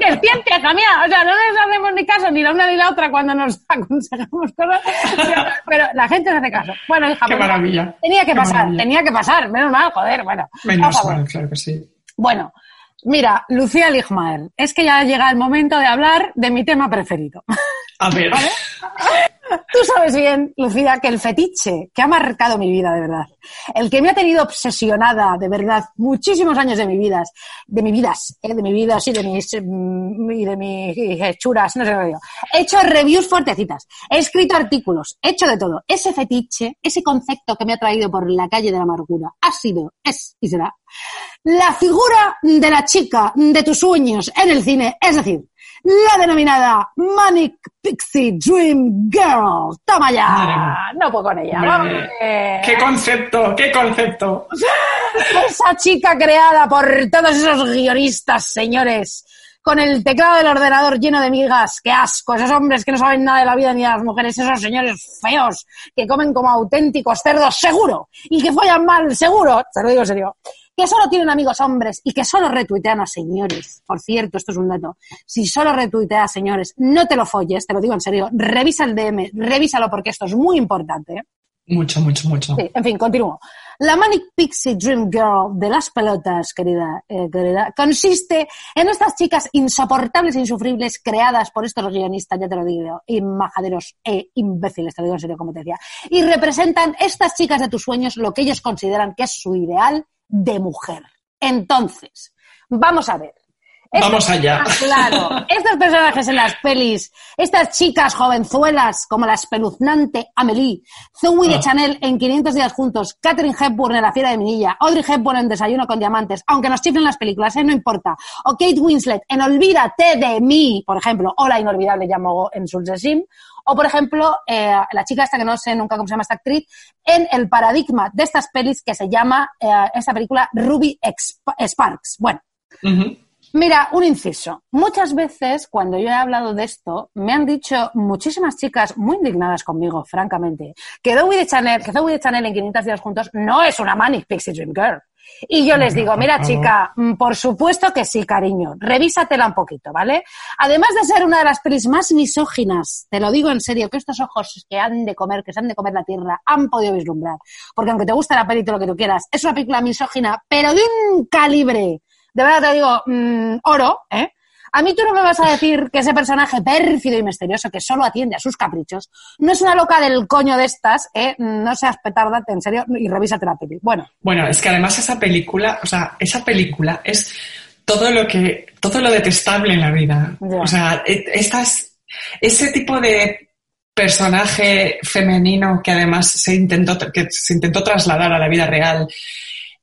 Que es ciencia, hija mía. O sea, no les hacemos ni caso ni la una ni la otra cuando nos aconsejamos cosas. Pero, pero la gente no hace caso. Bueno, hija, Qué pues, maravilla. Tenía que Qué pasar, maravilla. tenía que pasar. Menos mal, joder, bueno. Menos mal, claro que sí. Bueno, mira, Lucía Ligmaer, es que ya llega el momento de hablar de mi tema preferido. A ver, Tú sabes bien, Lucía, que el fetiche que ha marcado mi vida de verdad, el que me ha tenido obsesionada de verdad muchísimos años de mi vida, de mi vidas, ¿eh? de mi vida, sí, de mis mm, y de mis hechuras, no sé qué digo. He hecho reviews fuertecitas, he escrito artículos, he hecho de todo. Ese fetiche, ese concepto que me ha traído por la calle de la amargura, ha sido, es y será la figura de la chica de tus sueños en el cine, es decir, la denominada Manic Pixie Dream Girl. Toma ya. No puedo con ella. Vamos. qué concepto, qué concepto. Esa chica creada por todos esos guionistas, señores, con el teclado del ordenador lleno de migas, qué asco, esos hombres que no saben nada de la vida ni de las mujeres, esos señores feos que comen como auténticos cerdos, seguro, y que follan mal, seguro, te lo digo en serio, que solo tienen amigos hombres y que solo retuitean a señores. Por cierto, esto es un dato. Si solo retuiteas a señores, no te lo folles, te lo digo en serio, revisa el DM, revísalo porque esto es muy importante. Mucho, mucho, mucho. Sí, en fin, continúo. La Manic Pixie Dream Girl de las pelotas, querida, eh, querida, consiste en estas chicas insoportables e insufribles creadas por estos guionistas, ya te lo digo, y majaderos e imbéciles, te lo digo en serio como te decía, y representan estas chicas de tus sueños lo que ellos consideran que es su ideal de mujer. Entonces, vamos a ver. Vamos allá. Claro, estos personajes en las pelis, estas chicas jovenzuelas como la espeluznante Amelie, Zoe de Ah. Chanel en 500 días juntos, Catherine Hepburn en La fiera de Minilla, Audrey Hepburn en Desayuno con diamantes, aunque nos chiflen las películas, ¿eh? no importa, o Kate Winslet en Olvídate de mí, por ejemplo, o la inolvidable Yamogo en Sulzesim, o por ejemplo, eh, la chica esta que no sé nunca cómo se llama esta actriz, en el paradigma de estas pelis que se llama eh, esta película Ruby Sparks. Bueno. Mira, un inciso. Muchas veces cuando yo he hablado de esto, me han dicho muchísimas chicas muy indignadas conmigo, francamente, que Zoe de Chanel, que Zoe de Chanel en 500 días juntos no es una Manic Pixie Dream Girl. Y yo les digo, mira chica, mm, por supuesto que sí, cariño, revísatela un poquito, ¿vale? Además de ser una de las pelis más misóginas, te lo digo en serio, que estos ojos que han de comer, que se han de comer la tierra, han podido vislumbrar. Porque aunque te gusta la peli todo lo que tú quieras, es una película misógina, pero de un calibre de verdad te digo, mm, oro, ¿eh? A mí tú no me vas a decir que ese personaje pérfido y misterioso que solo atiende a sus caprichos no es una loca del coño de estas, ¿eh? No seas petarda, en serio, y revísate la peli. Bueno, Bueno, es que además esa película, o sea, esa película es todo lo que, todo lo detestable en la vida. O sea, e- estas, ese tipo de personaje femenino que además se intentó, que se intentó trasladar a la vida real,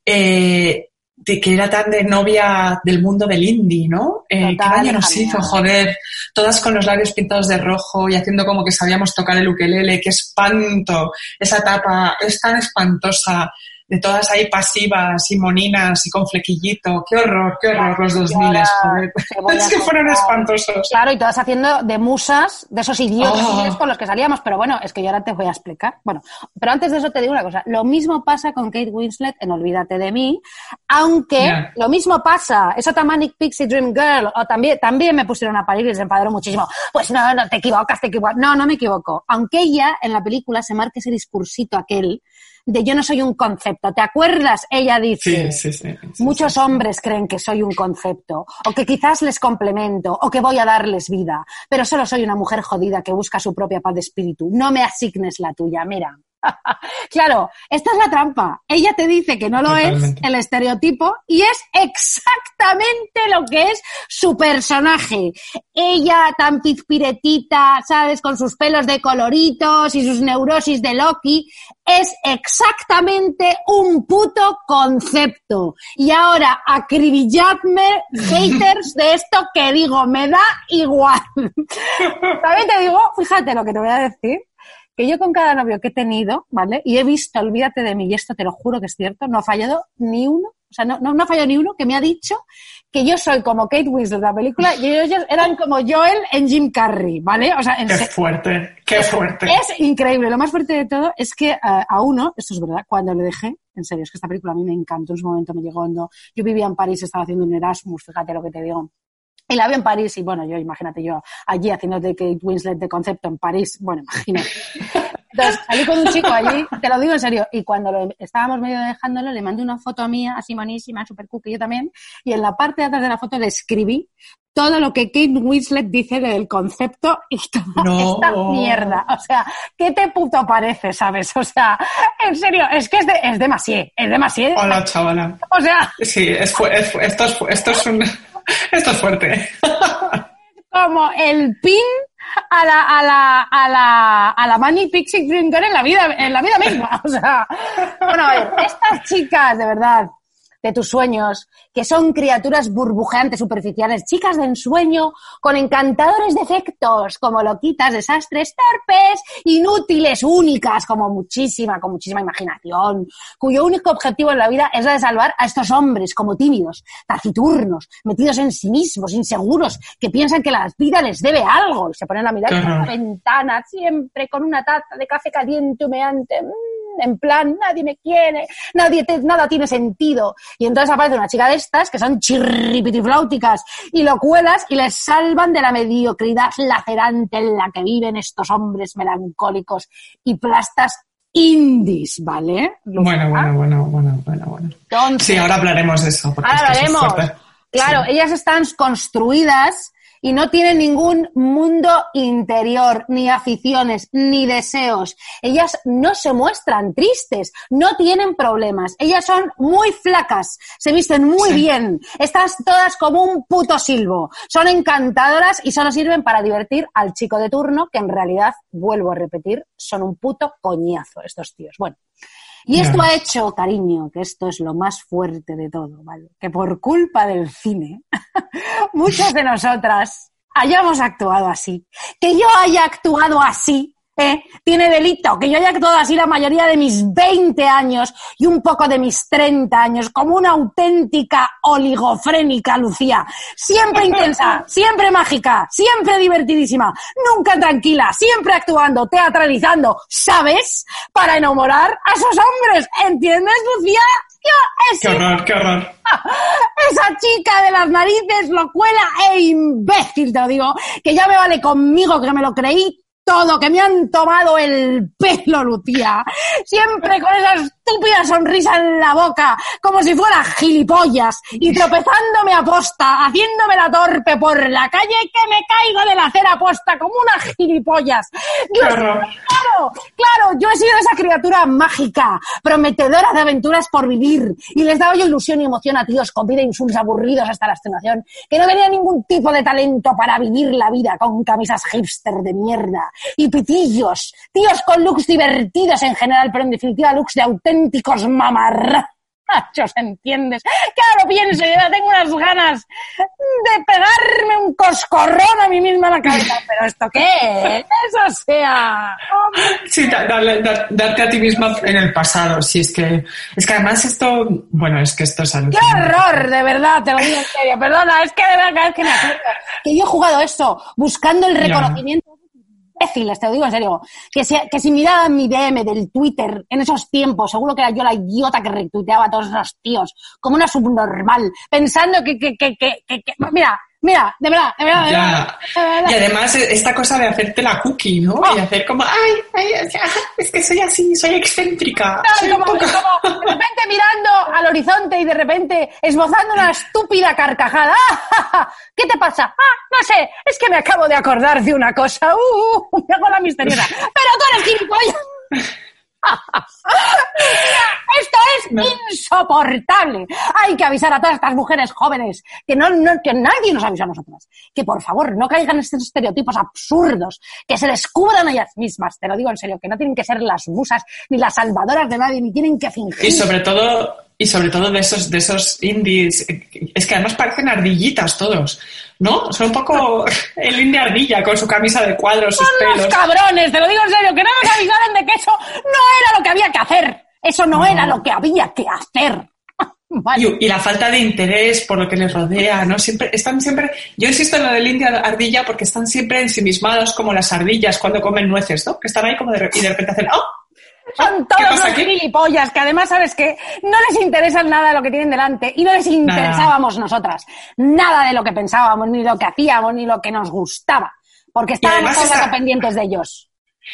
eh, de que era tan de novia del mundo del indie, ¿no? Eh, ¿Qué daño nos hizo, joder? Todas con los labios pintados de rojo y haciendo como que sabíamos tocar el ukelele. ¡Qué espanto! Esa etapa es tan espantosa de todas ahí pasivas y moninas y con flequillito. ¡Qué horror, qué horror los 2000, ahora joder! te voy a Es que fueron espantosos. claro, y todas haciendo de musas, de esos idiotas Oh. con los que salíamos, pero bueno, es que yo ahora te voy a explicar. Bueno, pero antes de eso te digo una cosa, lo mismo pasa con Kate Winslet en Olvídate de mí, aunque lo mismo pasa, es otra Manic Pixie Dream Girl, o también, también me pusieron a parir y se enfadaron muchísimo. Pues no, no, te equivocas, te equivocas. No, no me equivoco. Aunque ella en la película se marque ese discursito aquel de yo no soy un concepto. ¿Te acuerdas? Ella dice. Sí, sí, sí. Muchos hombres creen que soy un concepto, o que quizás les complemento, o que voy a darles vida, pero solo soy una mujer jodida que busca su propia paz de espíritu. No me asignes la tuya, mira. claro, esta es la trampa. Ella te dice que no lo es, el estereotipo, y es exactamente lo que es su personaje. Ella tan pizpiretita, ¿sabes? Con sus pelos de coloritos y sus neurosis de Loki, es exactamente un puto concepto. Y ahora acribilladme, haters, de esto que digo, me da igual. También te digo, fíjate lo que te voy a decir, que yo con cada novio que he tenido, ¿vale? Y he visto, olvídate de mí, y esto te lo juro que es cierto, no ha fallado ni uno, o sea, no, no, no ha fallado ni uno que me ha dicho que yo soy como Kate Winslet de la película y ellos eran como Joel en Jim Carrey, ¿vale? O sea, en ¡Qué fuerte! ¡Qué fuerte! Es increíble. Lo más fuerte de todo es que eh, a uno, esto es verdad, cuando le dejé, en serio, es que esta película a mí me encantó, en su momento me llegó hondo. Yo vivía en París, estaba haciendo un Erasmus, fíjate lo que te digo. Y la vi en París y bueno, yo imagínate yo allí haciendo de Kate Winslet de concepto en París, bueno, imagínate. Entonces salí con un chico allí, te lo digo en serio, y cuando lo- estábamos medio dejándolo, le mandé una foto mía, así monísima, super cookie, yo también, y en la parte de atrás de la foto le escribí todo lo que Kate Winslet dice del concepto y toda No. esta mierda. O sea, ¿qué te puto parece, sabes? O sea, en serio, es que es, de, es demasiado, es demasiado. Hola, chavala. O sea, Sí, es es esto, es, esto, es un, esto es fuerte. como el pin a la, a la, a la, a la Manny Pixie Dream en la vida, en la vida misma. O sea, bueno, a ver, estas chicas, de verdad, de tus sueños, que son criaturas burbujeantes, superficiales, chicas de ensueño, con encantadores defectos, como loquitas, desastres, torpes, inútiles, únicas, como muchísima, con muchísima imaginación, cuyo único objetivo en la vida es la de salvar a estos hombres, como tímidos, taciturnos, metidos en sí mismos, inseguros, que piensan que la vida les debe algo, y se ponen a mirar por la ventana, siempre con una taza de café caliente, humeante, mm, en plan, nadie me quiere, nadie te- nada tiene sentido. Y entonces aparece una chica de estas que son chirripitifláuticas y locuelas y les salvan de la mediocridad lacerante en la que viven estos hombres melancólicos y plastas indies, ¿vale? Bueno, bueno, bueno, bueno, bueno, bueno. Entonces, Sí, ahora hablaremos de eso. Ahora es hablaremos. Claro, Sí. ellas están construidas y no tienen ningún mundo interior, ni aficiones, ni deseos. Ellas no se muestran tristes, no tienen problemas. Ellas son muy flacas, se visten muy Sí. bien, están todas como un puto silbo. Son encantadoras y solo sirven para divertir al chico de turno, que en realidad, vuelvo a repetir, son un puto coñazo estos tíos. Bueno. Y esto ha hecho, cariño, que esto es lo más fuerte de todo, ¿vale? Que por culpa del cine, muchas de nosotras hayamos actuado así. Que yo haya actuado así. Tiene delito. Que yo haya actuado así la mayoría de mis 20 años y un poco de mis 30 años, como una auténtica oligofrénica, Lucía. Siempre intensa, siempre mágica, siempre divertidísima, nunca tranquila, siempre actuando, teatralizando, ¿sabes? Para enamorar a esos hombres. ¿Entiendes, Lucía? Yo Qué sido horror, qué horror. esa chica de las narices, locuela e imbécil, te lo digo, que ya me vale conmigo, que me lo creí todo, que me han tomado el pelo, Lucía. Siempre con esa estúpida sonrisa en la boca, como si fuera gilipollas, y tropezándome a posta, haciéndome la torpe por la calle, que me caigo de la acera posta como una gilipollas. Claro, yo he sido esa criatura mágica, prometedora de aventuras por vivir, y les daba yo ilusión y emoción a tíos con vida insultos aburridos hasta la extenuación, que no tenían ningún tipo de talento para vivir la vida con camisas hipster de mierda, y pitillos, tíos con looks divertidos en general, pero en definitiva looks de auténticos mamarrachos, ¿entiendes? Claro, pienso, yo tengo unas ganas de pegarme un coscorrón a mí misma en la cabeza, pero ¿esto qué es? Eso sea... Sí, da- da- darte a ti misma en el pasado. Sí, es que, es que además esto, bueno, es que esto es ¡Qué alucinante. horror! De verdad, te lo digo en serio. Perdona, es que de verdad que me acuerdo que yo he jugado esto buscando el Ya. reconocimiento imbéciles, te lo digo en serio. Que si, que si miraba mi DM del Twitter en esos tiempos, seguro que era yo la idiota que retuiteaba a todos esos tíos como una subnormal, pensando que, que, que, que, que- que- mira, mira, de verdad, de verdad, de verdad, Ya. de verdad. Y además esta cosa de hacerte la cookie, ¿no? Oh. Y hacer como, ay, ay, es que soy así, soy excéntrica. No, soy como, poco... como de repente mirando al horizonte y de repente esbozando una estúpida carcajada. ¿Qué te pasa? Ah, no sé, es que me acabo de acordar de una cosa. ¡Uh! uh, Me hago la misteriosa. Pero tú eres gilipollas. Esto es No. insoportable. Hay que avisar a todas estas mujeres jóvenes que no, no- que nadie nos avisa a nosotras. Que por favor no caigan en estos estereotipos absurdos, que se descubran ellas mismas. Te lo digo en serio, que no tienen que ser las musas ni las salvadoras de nadie, ni tienen que fingir. Y sobre todo, y sobre todo de esos, de esos indies, es que además parecen ardillitas todos, ¿no? Son un poco el indie ardilla con su camisa de cuadros, sus Son pelos. cabrones, te lo digo en serio, que no nos avisaron de que eso no era lo que había que hacer. Eso no, era lo que había que hacer. Vale. Y, la falta de interés por lo que les rodea, ¿no? Siempre, están siempre, yo insisto en lo del india ardilla porque están siempre ensimismados como las ardillas cuando comen nueces, ¿no? Que están ahí como de, y de repente hacen, ¡oh! Son ¿Qué todos los aquí? gilipollas que además, ¿sabes qué? No les interesa nada de lo que tienen delante y no les interesábamos nosotras. Nada de lo que pensábamos, ni lo que hacíamos, ni lo que nos gustaba. Porque estábamos esa- pendientes de ellos.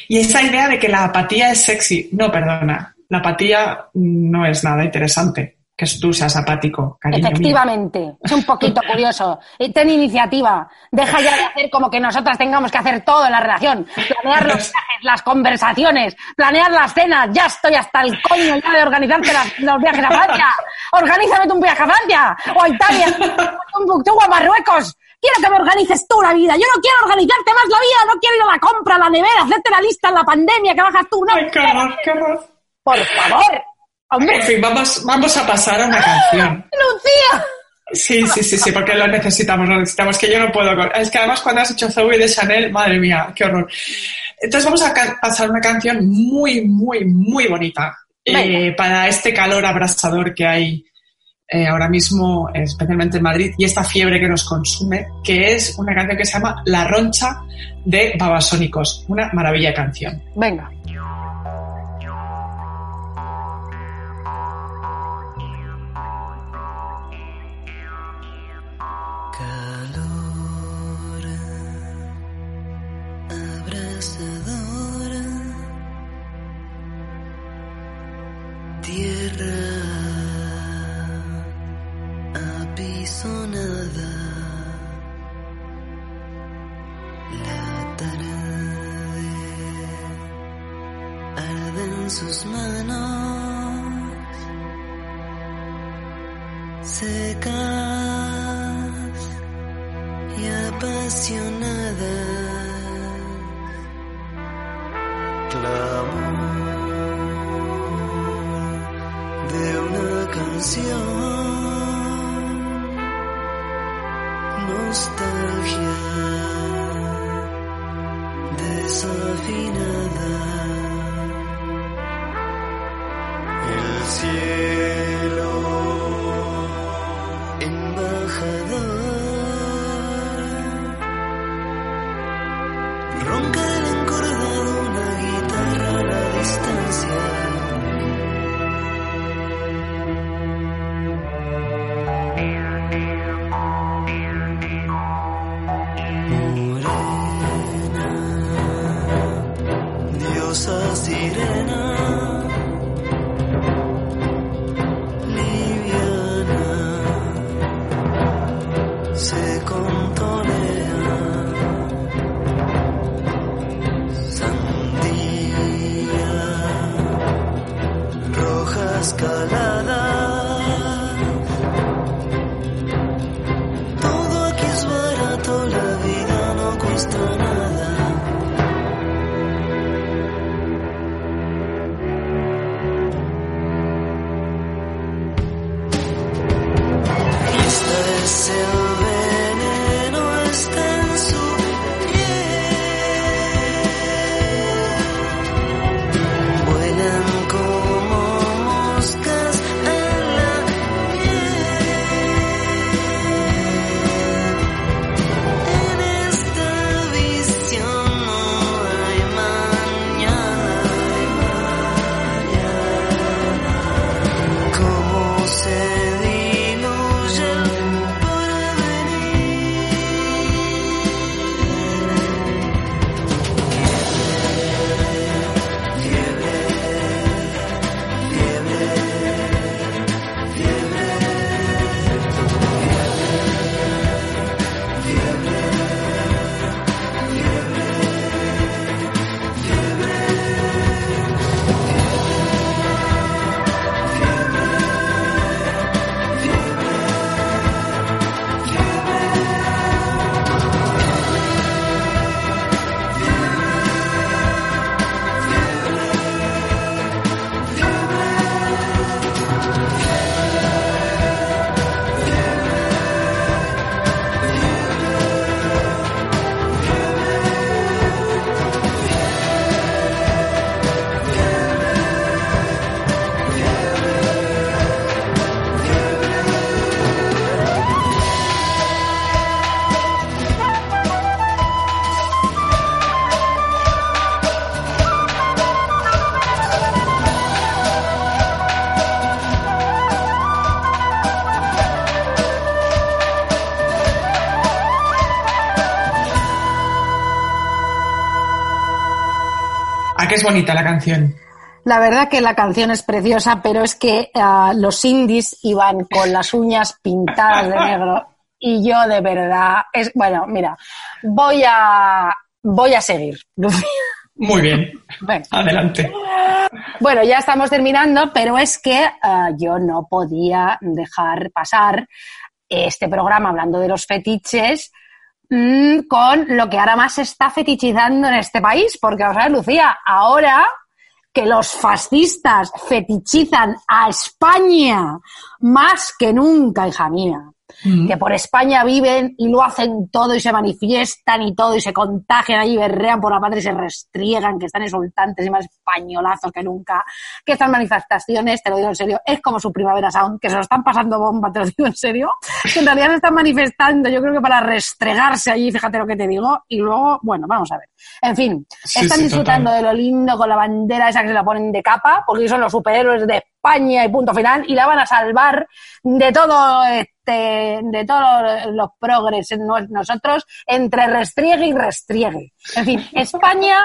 Y esa idea de que la apatía es sexy, no, perdona, la apatía no es nada interesante. Que tú seas apático, cariño mío. Efectivamente, es un poquito curioso. Y Ten iniciativa. Deja ya de hacer como que nosotras tengamos que hacer todo en la relación. Planear los viajes, las conversaciones, planear las cenas. Ya estoy hasta el coño ya de organizarte las- los viajes a Francia. Organízame un viaje a Francia o a Italia, o a Marruecos. Quiero que me organices tú la vida. Yo no quiero organizarte más la vida. No quiero ir a la compra, a la nevera, hacerte la lista en la pandemia que bajas tú. No, Ay, qué horror, qué horror. por favor. Hombre, En fin, vamos, vamos a pasar a una canción. Lucía. Sí, sí, sí, sí, porque lo necesitamos, lo necesitamos, que yo no puedo. con- Es que además cuando has hecho Zoe de Chanel, madre mía, qué horror. Entonces vamos a pasar una canción muy, muy, muy bonita eh, para este calor abrasador que hay eh, ahora mismo, especialmente en Madrid, y esta fiebre que nos consume, que es una canción que se llama La Roncha de Babasónicos. Una maravilla canción. Venga. tierra apisonada. La tarde arde en sus manos. Seca ¿A qué es bonita la canción? La verdad que la canción es preciosa, pero es que ah, los indies iban con las uñas pintadas de negro y yo de verdad es bueno, mira, voy a voy a seguir. Muy bien. Adelante. Bueno, ya estamos terminando, pero es que ah, yo no podía dejar pasar este programa hablando de los fetiches mm, con lo que ahora más se está fetichizando en este país, porque, o sea, Lucía, ahora que los fascistas fetichizan a España más que nunca, hija mía, Que por España viven y lo hacen todo y se manifiestan y todo y se contagian allí, berrean por la patria y se restriegan, que están exultantes y más españolazos que nunca, que estas manifestaciones, te lo digo en serio, es como su primavera sound, que se lo están pasando bomba, te lo digo en serio, que en realidad se están manifestando, yo creo que para restregarse allí, fíjate lo que te digo, y luego, bueno, vamos a ver. En fin, Sí, están sí, disfrutando total. de lo lindo con la bandera esa que se la ponen de capa, porque son los superhéroes de España y punto final, y la van a salvar de todo este, de todos los progres nosotros, entre restriegue y restriegue. En fin, España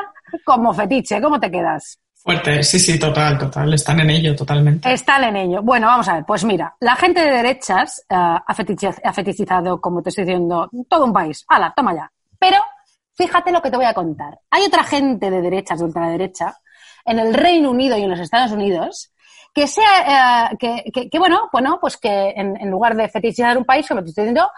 como fetiche, ¿cómo te quedas? Fuerte, sí, sí, total, total. Están en ello totalmente. Están en ello. Bueno, vamos a ver. Pues mira, la gente de derechas eh, ha fetichizado, como te estoy diciendo, todo un país. ¡Hala, toma ya! Pero fíjate lo que te voy a contar. Hay otra gente de derechas, de ultraderecha, en el Reino Unido y en los Estados Unidos que sea, eh, que, que- que, bueno, bueno, pues que en, en lugar de fetichizar un país, como te estoy diciendo,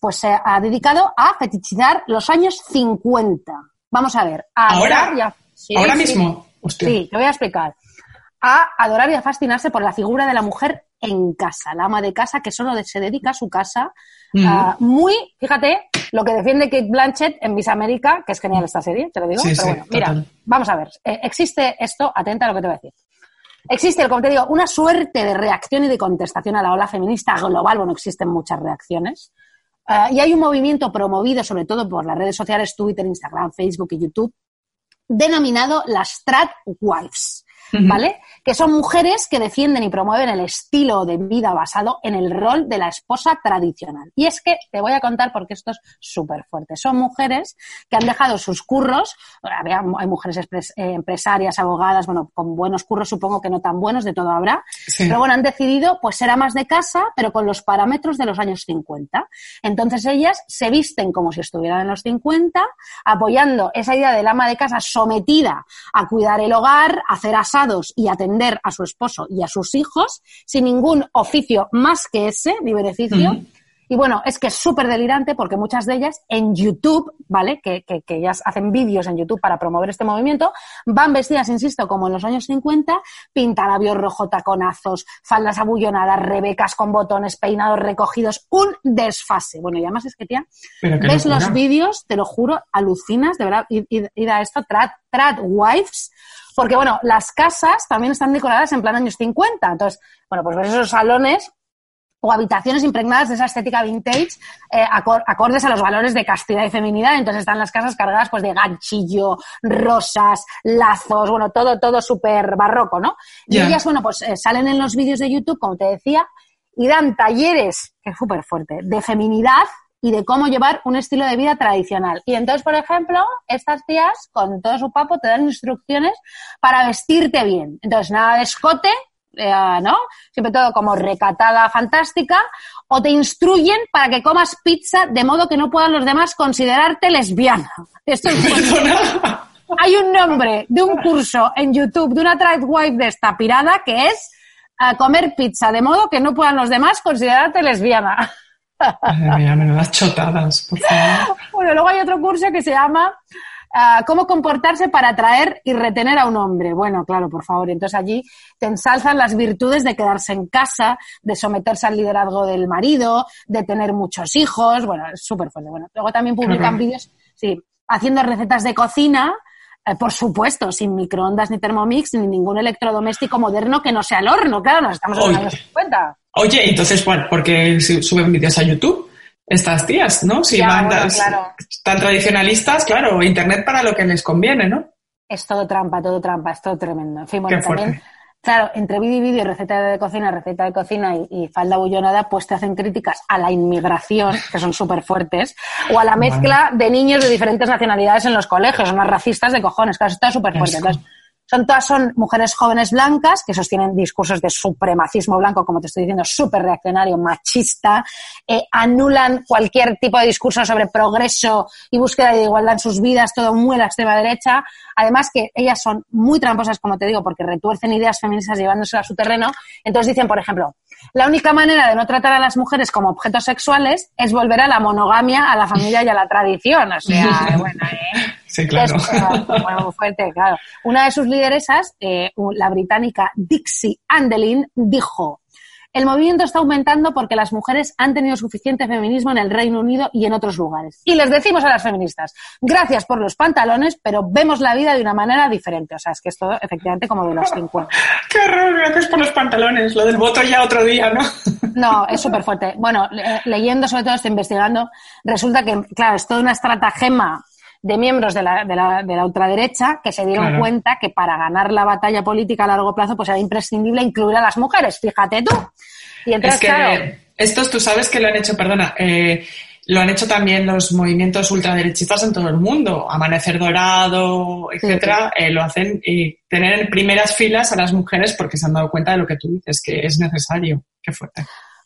pues se ha dedicado a fetichizar los años 50. Vamos a ver. A ¿Ahora? adorar y a- sí, Ahora sí. mismo. Hostia. Sí, te voy a explicar. A adorar y a fascinarse por la figura de la mujer en casa, la ama de casa que solo se dedica a su casa. Mm. Ah, muy, fíjate, lo que defiende Kate Blanchett en Miss América, que es genial esta serie, te lo digo. Sí, pero sí, bueno, mira, total. vamos a ver. Eh, existe esto, atenta a lo que te voy a decir. Existe, como te digo, una suerte de reacción y de contestación a la ola feminista global. Bueno, existen muchas reacciones. Ah, y hay un movimiento promovido sobre todo por las redes sociales, Twitter, Instagram, Facebook y YouTube, denominado las Strat Wives. ¿vale? Que son mujeres que defienden y promueven el estilo de vida basado en el rol de la esposa tradicional. Y es que te voy a contar porque esto es súper fuerte. Son mujeres que han dejado sus curros, había- hay mujeres expres- eh, empresarias, abogadas, bueno, con buenos curros supongo que no tan buenos, de todo habrá, Sí. pero bueno, han decidido pues ser amas de casa, pero con los parámetros de los años 50. Entonces ellas se visten como si estuvieran en los 50, apoyando esa idea del ama de casa sometida a cuidar el hogar, hacer asados y a su esposo y a sus hijos, sin ningún oficio más que ese, ni beneficio. Y bueno, es que es súper delirante porque muchas de ellas en YouTube, ¿vale? Que, que, que ellas hacen vídeos en YouTube para promover este movimiento, van vestidas, insisto, como en los años 50, pintalabios rojo, taconazos, faldas abullonadas, rebecas con botones, peinados recogidos, un desfase. Bueno, y además es que, tía, Pero ves los vídeos, te lo juro, alucinas, de verdad, id, id- id a esto, trad, trad wives, porque bueno, las casas también están decoradas en plan años 50, entonces, bueno, pues ves esos salones o habitaciones impregnadas de esa estética vintage, eh, acor- acordes a los valores de castidad y feminidad. Entonces están las casas cargadas pues de ganchillo, rosas, lazos, bueno, todo, todo súper barroco, ¿no? Y ellas, bueno, pues eh, salen en los vídeos de YouTube, como te decía, y dan talleres, que es súper fuerte, de feminidad y de cómo llevar un estilo de vida tradicional. Y entonces, por ejemplo, estas tías, con todo su papo, te dan instrucciones para vestirte bien. Entonces, nada de escote, eh, ¿no? Siempre todo como recatada, fantástica, o te instruyen para que comas pizza de modo que no puedan los demás considerarte lesbiana. Esto es hay un nombre de un curso en YouTube de una wife de esta pirada que es eh, comer pizza de modo que no puedan los demás considerarte lesbiana. Madre mía, menudas chotadas, por favor. Bueno, luego hay otro curso que se llama ah, Cómo comportarse para atraer y retener a un hombre. Bueno, claro, por favor. Entonces allí te ensalzan las virtudes de quedarse en casa, de someterse al liderazgo del marido, de tener muchos hijos. Bueno, es súper fuerte. Bueno, luego también publican vídeos, sí, haciendo recetas de cocina. eh, por supuesto, sin microondas ni Thermomix ni ningún electrodoméstico moderno que no sea el horno, claro, nos estamos en los Oye. años 50. Oye, entonces, ¿por qué suben vídeos a YouTube? Estas tías, ¿no? Si Ya, van bueno, claro. tan tradicionalistas, claro, Internet para lo que les conviene, ¿no? Es todo trampa, todo trampa, es todo tremendo. En fin, bueno, Qué también, claro, entre vídeo y vídeo, receta de cocina, receta de cocina y, y falda bullonada, pues te hacen críticas a la inmigración, que son súper fuertes, o a la mezcla de niños de diferentes nacionalidades en los colegios, unas racistas de cojones, claro, esto es súper fuerte. Entonces, son todas son mujeres jóvenes blancas que sostienen discursos de supremacismo blanco, como te estoy diciendo, súper reaccionario, machista, eh, anulan cualquier tipo de discurso sobre progreso y búsqueda de igualdad en sus vidas, todo muy a la extrema derecha. Además que ellas son muy tramposas, como te digo, porque retuercen ideas feministas llevándoselas a su terreno. Entonces dicen, por ejemplo, la única manera de no tratar a las mujeres como objetos sexuales es volver a la monogamia, a la familia y a la tradición. O sea, bueno, eh, Sí, claro. eh, bueno, fuerte, claro. Una de sus lideresas, eh, la británica Dixie Andelin, dijo: El movimiento está aumentando porque las mujeres han tenido suficiente feminismo en el Reino Unido y en otros lugares. Y les decimos a las feministas: Gracias por los pantalones, pero vemos la vida de una manera diferente. O sea, es que es todo efectivamente como de los 50. Qué horror, gracias por los pantalones. Lo del voto ya otro día, ¿no? No, es súper fuerte. Bueno, le- leyendo sobre todo, estoy investigando, resulta que, claro, es toda una estratagema de miembros de la, de la, de la ultraderecha que se dieron Claro. cuenta que para ganar la batalla política a largo plazo pues era imprescindible incluir a las mujeres, fíjate tú. Y entonces, es que claro, estos tú sabes que lo han hecho, perdona, eh, lo han hecho también los movimientos ultraderechistas en todo el mundo. Amanecer Dorado, etcétera, eh, lo hacen y tener en primeras filas a las mujeres porque se han dado cuenta de lo que tú dices, que es necesario. Qué fuerte.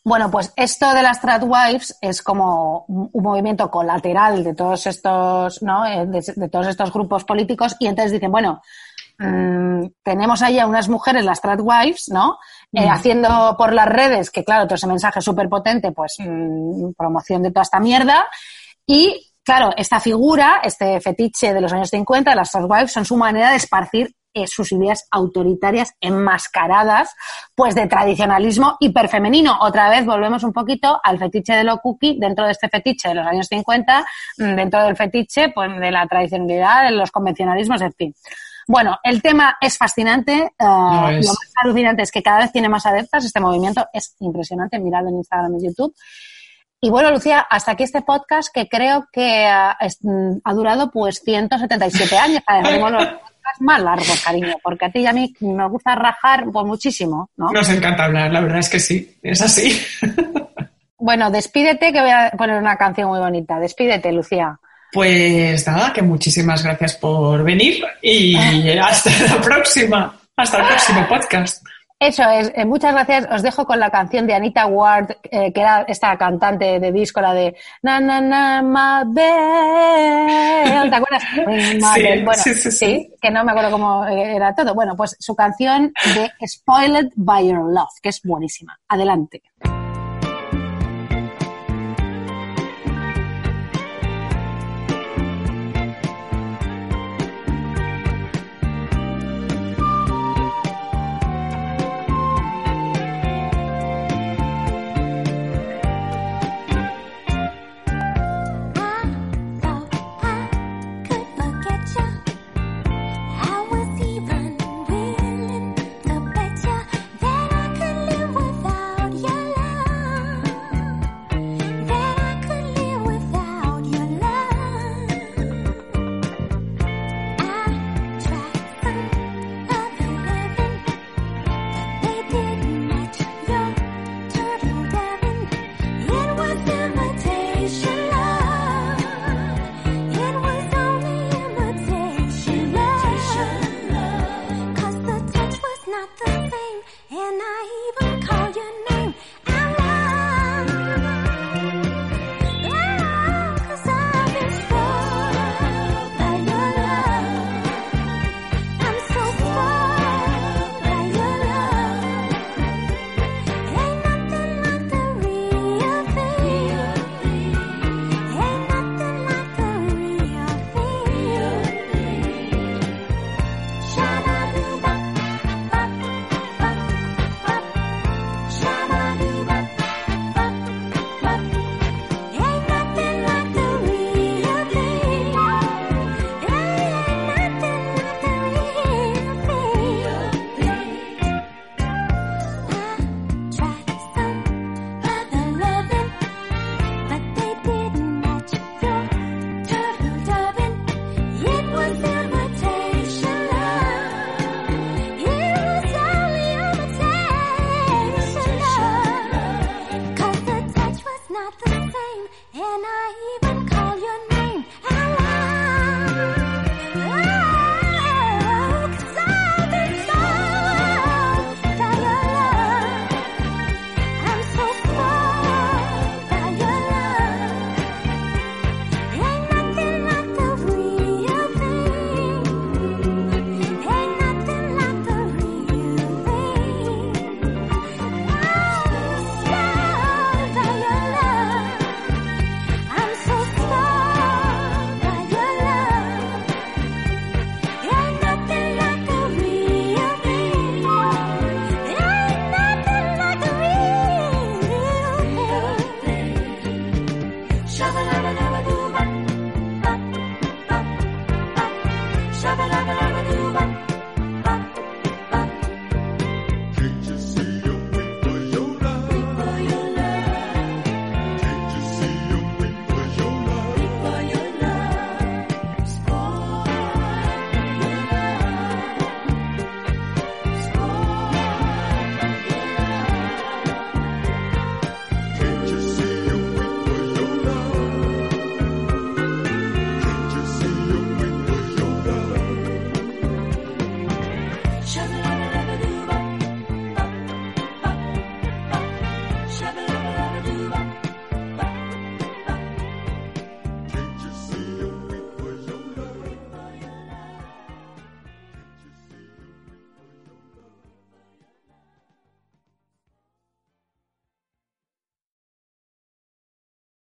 Bueno, pues esto de las Tradwives es como un movimiento colateral de todos estos, ¿no? Eh, De, de todos estos grupos políticos y entonces dicen, bueno, mm, tenemos ahí a unas mujeres, las Tradwives, ¿no? Eh, Mm. haciendo por las redes, que claro, todo ese mensaje súper potente, pues mm, promoción de toda esta mierda. Y claro, esta figura, este fetiche de los años 50, de las Tradwives, son su manera de esparcir eh, sus ideas autoritarias enmascaradas, pues de tradicionalismo hiperfemenino. Otra vez volvemos un poquito al fetiche de lo cookie dentro de este fetiche de los años 50, mm, dentro del fetiche pues, de la tradicionalidad, de los convencionalismos, en fin. Bueno, el tema es fascinante. eh, Lo es. Lo más alucinante es que cada vez tiene más adeptas. Este movimiento es impresionante. Miradlo en Instagram y YouTube. Y bueno, Lucía, hasta aquí este podcast que creo que ah, es- mm, ha durado pues 177 años. Los más largos, cariño, porque a ti y a mí nos gusta rajar pues muchísimo, ¿no? Nos encanta hablar, la verdad es que sí, es así. Bueno, despídete que voy a poner una canción muy bonita. Despídete, Lucía. Pues nada, que muchísimas gracias por venir y hasta la próxima, hasta el próximo podcast. Eso es, eh, muchas gracias. Os dejo con la canción de Anita Ward, eh, que era esta cantante de disco, la de Na na na Mabel. ¿Te acuerdas? Sí, bell. bueno, sí, sí, sí. que no me acuerdo cómo eh, era todo. Bueno, pues su canción de Spoiled by Your Love, que es buenísima. Adelante.